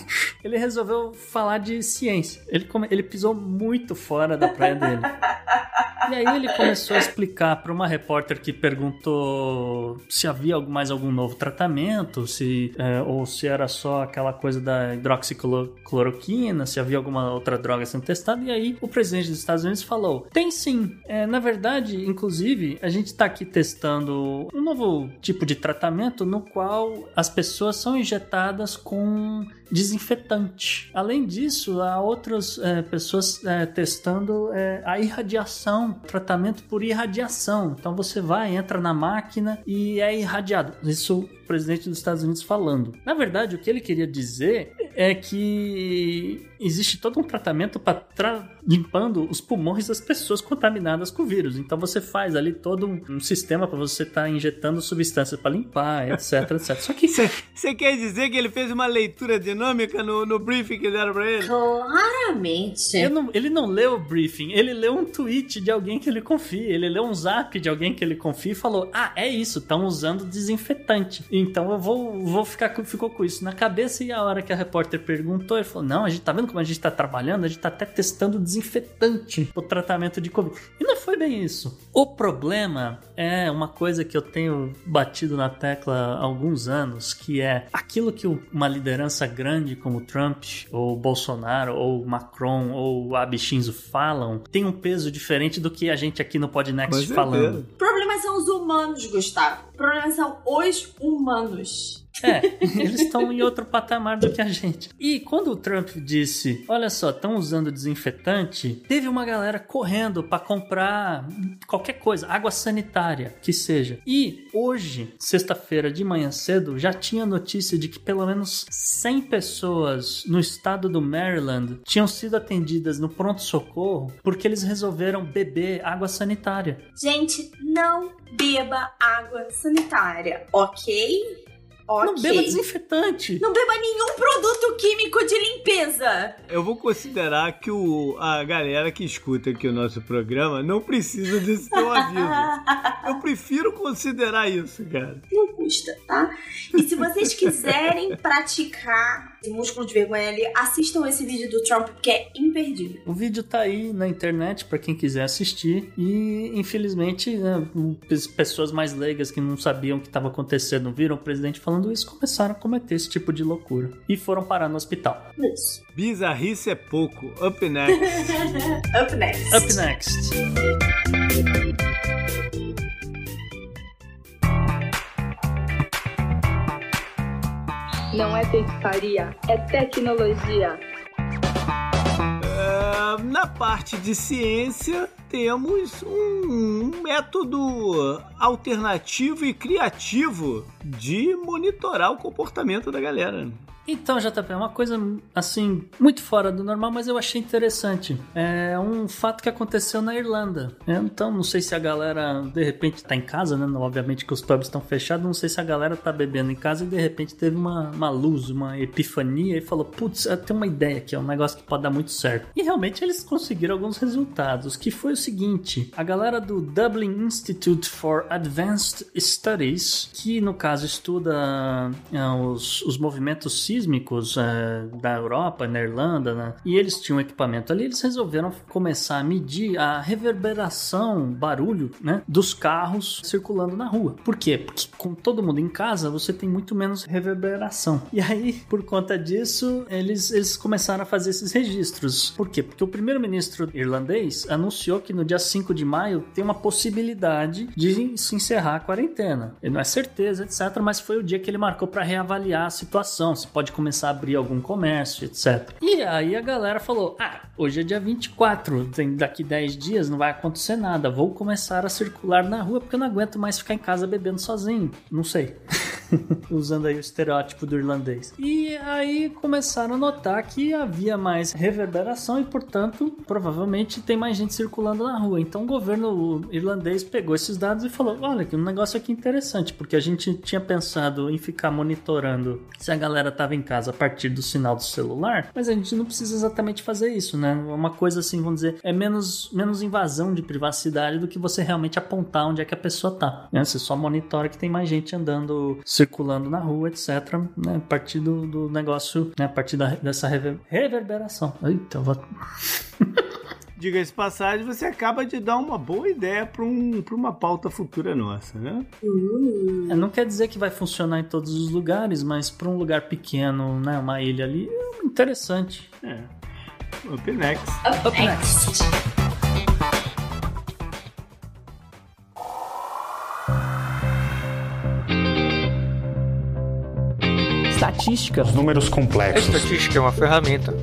ele resolveu falar de ciência. Ele, come... ele pisou muito fora da praia dele. E aí ele começou a explicar para uma repórter que perguntou se havia mais algum novo tratamento, se é, ou se era só aquela coisa da hidroxicloroquina, se havia alguma outra droga sendo testada. E aí o presidente dos Estados Unidos falou: tem sim. É, na verdade, inclusive, a gente está aqui testando um novo tipo de tratamento no qual as pessoas são injetadas com desinfetante. Além disso, há outras é, pessoas é, testando é, a irradiação, tratamento por irradiação. Então você vai, entra na máquina e é irradiado. Isso presidente dos Estados Unidos falando. Na verdade, o que ele queria dizer é que existe todo um tratamento para tra limpando os pulmões das pessoas contaminadas com o vírus. Então você faz ali todo um, sistema para você estar tá injetando substâncias para limpar, etc, etc. Só que você quer dizer que ele fez uma leitura dinâmica no, no briefing que deram para ele? Claramente. Não, ele não leu o briefing, ele leu um tweet de alguém que ele confia, ele leu um zap de alguém que ele confia e falou: "Ah, é isso, estão usando desinfetante". Então eu vou vou ficar ficou com isso na cabeça e a hora que a repórter perguntou, ele falou: "Não, a gente tá vendo como a gente está trabalhando, a gente está até testando desinfetante para o tratamento de Covid. E não foi bem isso. O problema é uma coisa que eu tenho batido na tecla há alguns anos, que é aquilo que uma liderança grande como Trump, ou Bolsonaro, ou Macron, ou Abe Shinzo falam, tem um peso diferente do que a gente aqui no Podnext falando. O problema são os humanos, Gustavo. O problema são os humanos. É, (laughs) eles estão em outro patamar do que a gente. E quando o Trump disse, olha só, estão usando desinfetante, teve uma galera correndo para comprar qualquer coisa, água sanitária, que seja. E hoje, sexta-feira de manhã cedo, já tinha notícia de que pelo menos 100 pessoas no estado do Maryland tinham sido atendidas no pronto-socorro porque eles resolveram beber água sanitária. Gente, não beba água sanitária, ok? Okay. Não beba desinfetante. Não beba nenhum produto químico de limpeza. Eu vou considerar que o, a galera que escuta aqui o nosso programa não precisa desse teu aviso. (laughs) Eu prefiro considerar isso, cara. Não custa, tá? E se vocês quiserem praticar músculo de vergonha ali, assistam esse vídeo do Trump, que é imperdível. O vídeo tá aí na internet para quem quiser assistir. E, infelizmente, né, pessoas mais leigas que não sabiam o que estava acontecendo viram o presidente falando isso, começaram a cometer esse tipo de loucura. E foram parar no hospital. Isso. Bizarrice é pouco. Up next. (laughs) Up next. Up next. Não é pescaria, é tecnologia. Uh, na parte de ciência, temos um método alternativo e criativo de monitorar o comportamento da galera. Então, JP, é uma coisa assim, muito fora do normal, mas eu achei interessante. É um fato que aconteceu na Irlanda. É, então, não sei se a galera de repente tá em casa, né? Obviamente que os pubs estão fechados, não sei se a galera tá bebendo em casa e de repente teve uma, uma luz, uma epifania e falou: putz, eu tenho uma ideia aqui, é um negócio que pode dar muito certo. E realmente eles conseguiram alguns resultados, que foi o seguinte: a galera do Dublin Institute for Advanced Studies, que no caso estuda uh, os, os movimentos sísmicos é, da Europa, na Irlanda, né? e eles tinham equipamento ali, eles resolveram começar a medir a reverberação, barulho, né, dos carros circulando na rua. Por quê? Porque com todo mundo em casa, você tem muito menos reverberação. E aí, por conta disso, eles, eles começaram a fazer esses registros. Por quê? Porque o primeiro-ministro irlandês anunciou que no dia 5 de maio tem uma possibilidade de se encerrar a quarentena. Ele não é certeza, etc, mas foi o dia que ele marcou para reavaliar a situação, se pode pode começar a abrir algum comércio, etc. E aí a galera falou: ah, hoje é dia 24, tem, daqui 10 dias não vai acontecer nada, vou começar a circular na rua porque eu não aguento mais ficar em casa bebendo sozinho. Não sei. (laughs) (laughs) Usando aí o estereótipo do irlandês. E aí começaram a notar que havia mais reverberação e, portanto, provavelmente tem mais gente circulando na rua. Então o governo irlandês pegou esses dados e falou: olha, que um negócio aqui interessante, porque a gente tinha pensado em ficar monitorando se a galera estava em casa a partir do sinal do celular, mas a gente não precisa exatamente fazer isso, né? Uma coisa assim, vamos dizer, é menos, menos invasão de privacidade do que você realmente apontar onde é que a pessoa tá. Né? Você só monitora que tem mais gente andando, circulando na rua, etc. Né? A partir do, do negócio, né? a partir da, dessa rever, reverberação. Eita, eu vou. (laughs) Diga-se passagem, você acaba de dar uma boa ideia para um, uma pauta futura nossa, né? É, não quer dizer que vai funcionar em todos os lugares, mas para um lugar pequeno, né, uma ilha ali, é interessante. É. Up next. Up, Up next. Estatística. Os números complexos. A estatística é uma ferramenta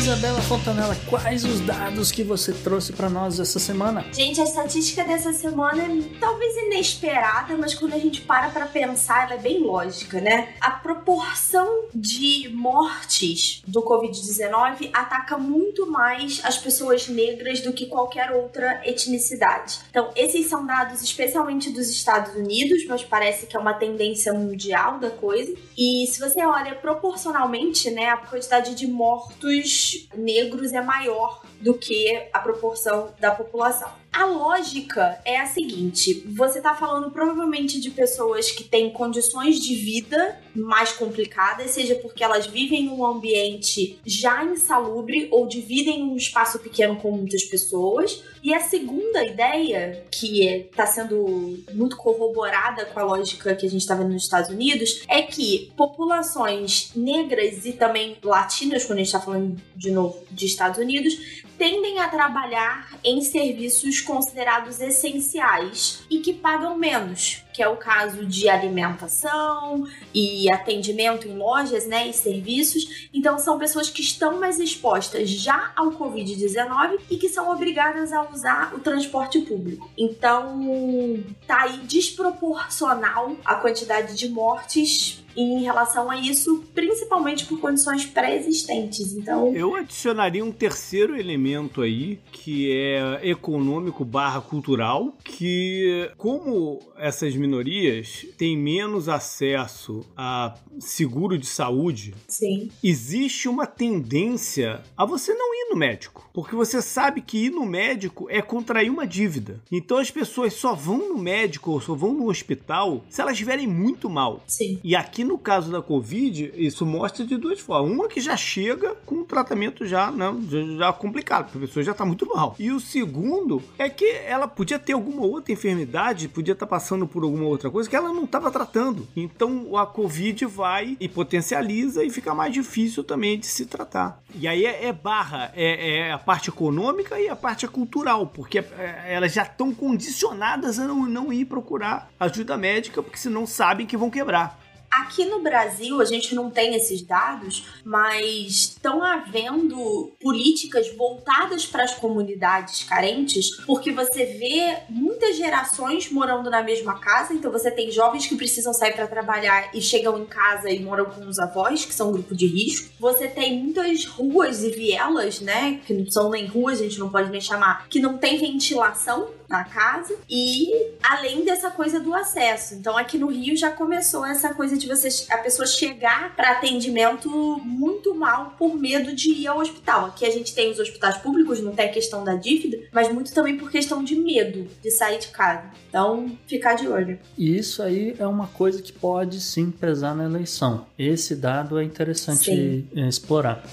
Isabela Fontanella, quais os dados que você trouxe para nós essa semana? Gente, a estatística dessa semana é talvez inesperada, mas quando a gente para para pensar, ela é bem lógica, né? A proporção de mortes do Covid-19 ataca muito mais as pessoas negras do que qualquer outra etnicidade. Então, esses são dados especialmente dos Estados Unidos, mas parece que é uma tendência mundial da coisa. E se você olha proporcionalmente, né, a quantidade de mortos negros é maior do que a proporção da população. A lógica é a seguinte: você está falando provavelmente de pessoas que têm condições de vida mais complicadas, seja porque elas vivem num ambiente já insalubre ou dividem um espaço pequeno com muitas pessoas. E a segunda ideia, que está sendo muito corroborada com a lógica que a gente está vendo nos Estados Unidos, é que populações negras e também latinas, quando a gente está falando de novo de Estados Unidos, tendem a trabalhar em serviços considerados essenciais e que pagam menos, que é o caso de alimentação e atendimento em lojas, né, e serviços. Então são pessoas que estão mais expostas já ao COVID-19 e que são obrigadas a usar o transporte público. Então tá aí desproporcional a quantidade de mortes em relação a isso, principalmente por condições pré-existentes. Então, eu adicionaria um terceiro elemento aí, que é econômico barra cultural, que como essas minorias têm menos acesso a seguro de saúde, Sim. existe uma tendência a você não ir no médico, porque você sabe que ir no médico é contrair uma dívida. Então as pessoas só vão no médico ou só vão no hospital se elas estiverem muito mal. Sim. E aqui no caso da Covid, isso mostra de duas formas. Uma que já chega com um tratamento já, né, já, complicado, a pessoa já está muito mal. E o segundo é que ela podia ter alguma outra enfermidade, podia estar tá passando por alguma outra coisa que ela não estava tratando. Então a Covid vai e potencializa e fica mais difícil também de se tratar. E aí é, é barra, é, é, a parte econômica e a parte cultural, porque é, elas já estão condicionadas a não, não ir procurar ajuda médica, porque senão sabem que vão quebrar. Aqui no Brasil, a gente não tem esses dados, mas estão havendo políticas voltadas para as comunidades carentes, porque você vê muitas gerações morando na mesma casa, então você tem jovens que precisam sair para trabalhar e chegam em casa e moram com os avós, que são um grupo de risco. Você tem muitas ruas e vielas, né, que não são nem ruas, a gente não pode nem chamar, que não tem ventilação na casa e além dessa coisa do acesso. Então aqui no Rio já começou essa coisa de você a pessoa chegar para atendimento muito mal por medo de ir ao hospital. Aqui a gente tem os hospitais públicos, não tem a questão da dívida, mas muito também por questão de medo de sair de casa. Então, ficar de olho. E isso aí é uma coisa que pode sim pesar na eleição. Esse dado é interessante sim. explorar.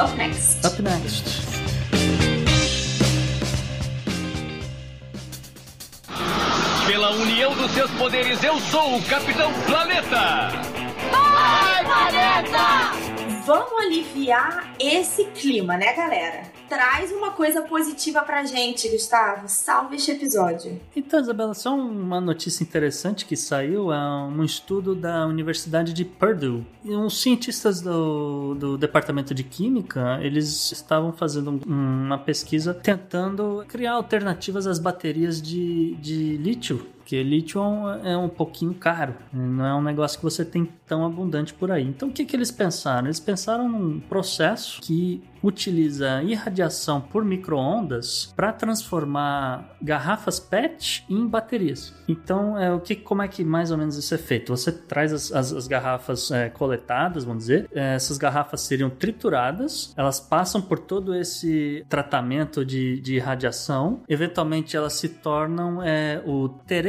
Up next. Up next. Pela união dos seus poderes, eu sou o Capitão Planeta! Vai, Planeta! Vamos aliviar esse clima, né, galera? Traz uma coisa positiva pra gente, Gustavo. Salve este episódio. Então, Isabela, só uma notícia interessante que saiu é um estudo da Universidade de Purdue. E uns cientistas do, do Departamento de Química, eles estavam fazendo uma pesquisa tentando criar alternativas às baterias de, de lítio porque lítio é um pouquinho caro, não é um negócio que você tem tão abundante por aí. Então o que, que eles pensaram? Eles pensaram num processo que utiliza irradiação por microondas para transformar garrafas PET em baterias. Então, é o que, como é que mais ou menos isso é feito? Você traz as, as, as garrafas é, coletadas, vamos dizer, é, essas garrafas seriam trituradas, elas passam por todo esse tratamento de, de irradiação, eventualmente elas se tornam é, o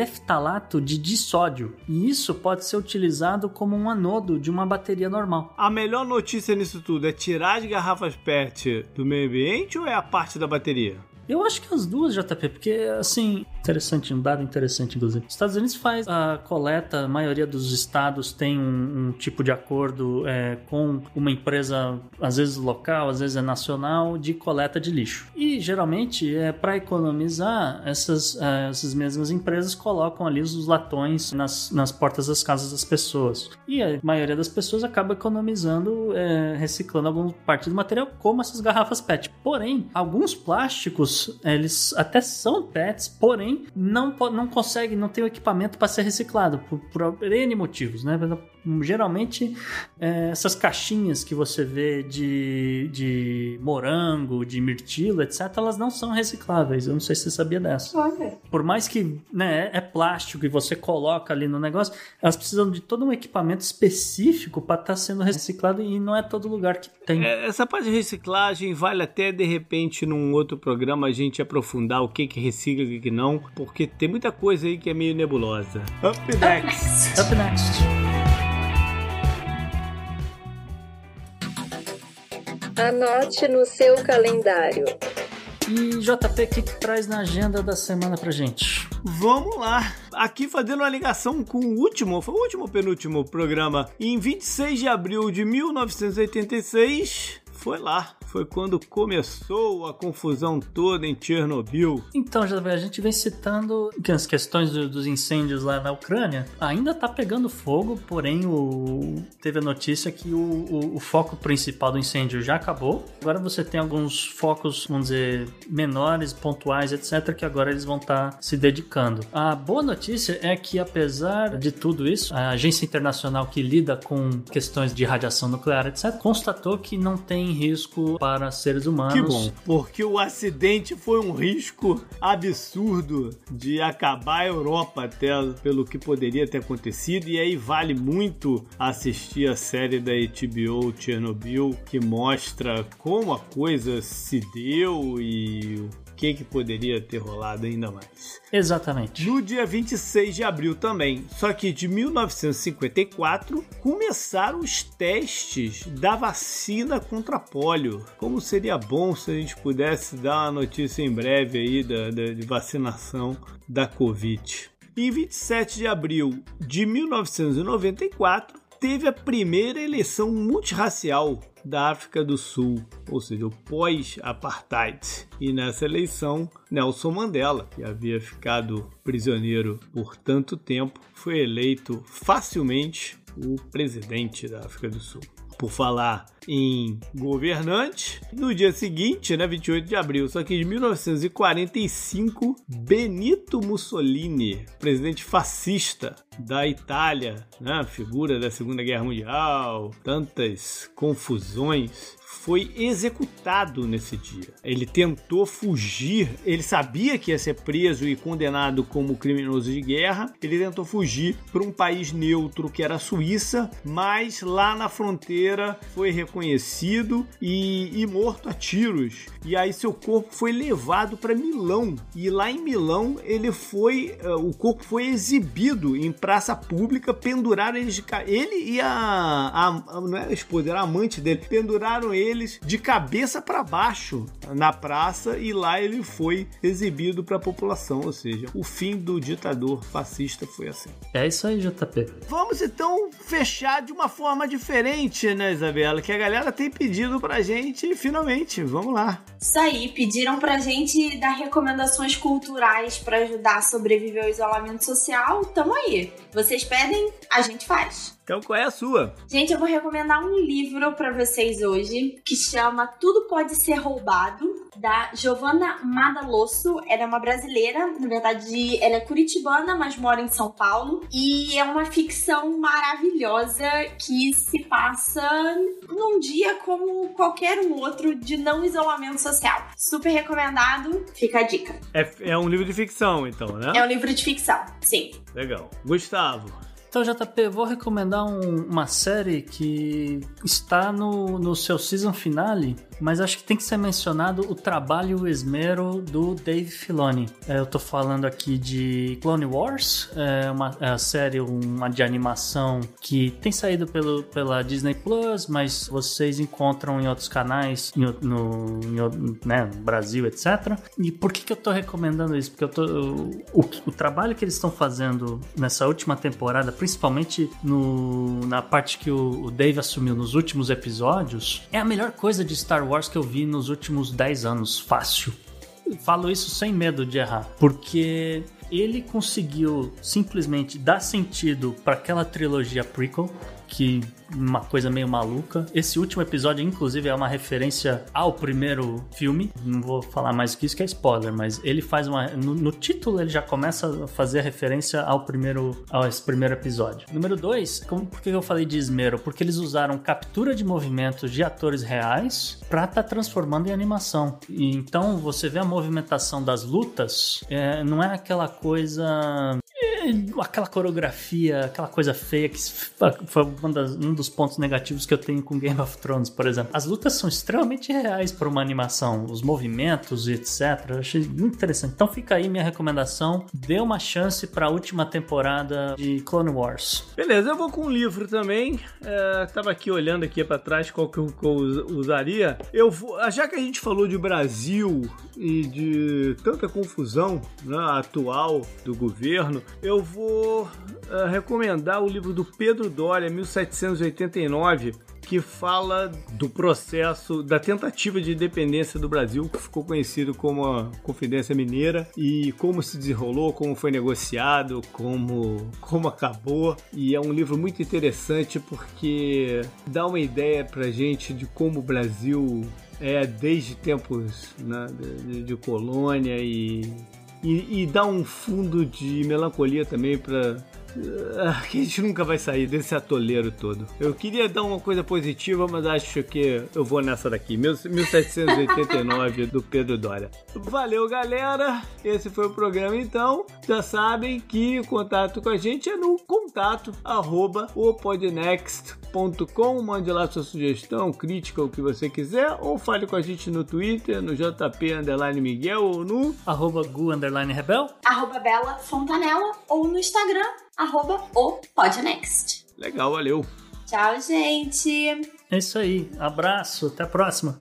tereftalato de dissódio, e isso pode ser utilizado como um anodo de uma bateria normal. A melhor notícia nisso tudo é tirar as garrafas PET do meio ambiente ou é a parte da bateria? Eu acho que as duas, JP, porque, assim, interessante, um dado interessante, inclusive. Os Estados Unidos faz a coleta, a maioria dos estados tem um, um tipo de acordo é, com uma empresa, às vezes local, às vezes é nacional, de coleta de lixo. E, geralmente, é para economizar, essas, é, essas mesmas empresas colocam ali os latões nas, nas portas das casas das pessoas. E a maioria das pessoas acaba economizando, é, reciclando alguma parte do material, como essas garrafas PET. Porém, alguns plásticos eles até são pets, porém não, não conseguem, não tem o equipamento para ser reciclado por, por N motivos, né? Geralmente, é, essas caixinhas que você vê de, de morango, de mirtilo, etc., elas não são recicláveis. Eu não sei se você sabia dessa. Olha. Por mais que né, é plástico e você coloca ali no negócio, elas precisam de todo um equipamento específico para estar tá sendo reciclado e não é todo lugar que tem. É, essa parte de reciclagem vale até de repente num outro programa a gente aprofundar o que que recicla e o que não, porque tem muita coisa aí que é meio nebulosa. Up next. Up next. Anote no seu calendário. E JP, o que, que traz na agenda da semana pra gente? Vamos lá. Aqui fazendo uma ligação com o último, foi o último ou penúltimo programa. Em 26 de abril de 1986, foi lá, foi quando começou a confusão toda em Chernobyl. Então, a gente vem citando as questões do, dos incêndios lá na Ucrânia ainda tá pegando fogo, porém o, teve a notícia que o, o, o, foco principal do incêndio já acabou. Agora você tem alguns focos, vamos dizer, menores, pontuais, etc., que agora eles vão estar tá se dedicando. A boa notícia é que, apesar de tudo isso, a agência internacional que lida com questões de radiação nuclear, etc., constatou que não tem risco para seres humanos. Que bom, porque o acidente foi um risco absurdo de acabar a Europa até pelo que poderia ter acontecido e aí vale muito assistir a série da HBO Chernobyl que mostra como a coisa se deu e que, que poderia ter rolado ainda mais. Exatamente. No dia 26 de abril também, só que de 1954, começaram os testes da vacina contra pólio. Como seria bom se a gente pudesse dar uma notícia em breve aí da, da de vacinação da Covid. Em 27 de abril de 1994, teve a primeira eleição multirracial da África do Sul, ou seja, o pós-apartheid. E nessa eleição, Nelson Mandela, que havia ficado prisioneiro por tanto tempo, foi eleito facilmente o presidente da África do Sul por falar em governante. No dia seguinte, né, 28 de abril, só que em 1945, Benito Mussolini, presidente fascista da Itália, né, figura da Segunda Guerra Mundial, tantas confusões, foi executado nesse dia. Ele tentou fugir, ele sabia que ia ser preso e condenado como criminoso de guerra. Ele tentou fugir para um país neutro que era a Suíça, mas lá na fronteira foi reconhecido e, e morto a tiros. E aí seu corpo foi levado para Milão e lá em Milão ele foi, uh, o corpo foi exibido em praça pública, penduraram eles de ele e a, a, a não era a esposa, era a amante dele, penduraram ele eles de cabeça para baixo na praça e lá ele foi exibido para a população, ou seja, o fim do ditador fascista foi assim. É isso aí, JP. Vamos então fechar de uma forma diferente, né, Isabela? Que a galera tem pedido pra gente finalmente. Vamos lá. Isso aí, pediram pra gente dar recomendações culturais para ajudar a sobreviver ao isolamento social. Tamo aí. Vocês pedem, a gente faz. Então, qual é a sua? Gente, eu vou recomendar um livro para vocês hoje que chama Tudo Pode Ser Roubado, da Giovanna Madalosso. Ela é uma brasileira, na verdade, ela é curitibana, mas mora em São Paulo. E é uma ficção maravilhosa que se passa num dia como qualquer um outro de não isolamento social. Super recomendado, fica a dica. É, é um livro de ficção, então, né? É um livro de ficção, sim. Legal. Gustavo. Então, JP, vou recomendar um, uma série que está no, no seu season finale, mas acho que tem que ser mencionado o trabalho e o esmero do Dave Filoni. É, eu tô falando aqui de Clone Wars, é uma é a série uma de animação que tem saído pelo, pela Disney Plus, mas vocês encontram em outros canais, em, no, em, né, no Brasil, etc. E por que, que eu tô recomendando isso? Porque eu tô, o, o trabalho que eles estão fazendo nessa última temporada, principalmente no, na parte que o, o Dave assumiu nos últimos episódios, é a melhor coisa de Star Wars que eu vi nos últimos 10 anos, fácil. Falo isso sem medo de errar, porque ele conseguiu simplesmente dar sentido para aquela trilogia prequel que uma coisa meio maluca. Esse último episódio, inclusive, é uma referência ao primeiro filme. Não vou falar mais que isso, que é spoiler, mas ele faz uma. No, no título, ele já começa a fazer a referência ao primeiro, ao esse primeiro episódio. Número dois, como, por que eu falei de esmero? Porque eles usaram captura de movimentos de atores reais estar tá transformando em animação. E então você vê a movimentação das lutas, é, não é aquela coisa aquela coreografia, aquela coisa feia que foi das, um dos pontos negativos que eu tenho com Game of Thrones, por exemplo. As lutas são extremamente reais para uma animação, os movimentos e etc. Eu achei muito interessante. Então fica aí minha recomendação. Dê uma chance para a última temporada de Clone Wars. Beleza, eu vou com um livro também. É, tava aqui olhando aqui para trás qual que eu, eu usaria. Eu vou, já que a gente falou de Brasil e de tanta confusão né, atual do governo, eu vou uh, recomendar o livro do Pedro Doria, 1789, que fala do processo da tentativa de independência do Brasil, que ficou conhecido como a Confidência Mineira, e como se desenrolou, como foi negociado, como, (laughs) como acabou. E é um livro muito interessante porque dá uma ideia pra gente de como o Brasil é desde tempos né, de, de colônia e e, e dá um fundo de melancolia também para que a gente nunca vai sair desse atoleiro todo. Eu queria dar uma coisa positiva, mas acho que eu vou nessa daqui. 1789 do Pedro Dória. Valeu, galera. Esse foi o programa então. Já sabem que o contato com a gente é no contato arroba opodnext.com. Mande lá sua sugestão, crítica, o que você quiser, ou fale com a gente no Twitter, no JP Underline Miguel ou no arroba Gu Underline Rebel, arroba Bela Fontanella ou no Instagram arroba o Podnext. Legal, valeu. Tchau, gente. É isso aí. Abraço, até a próxima.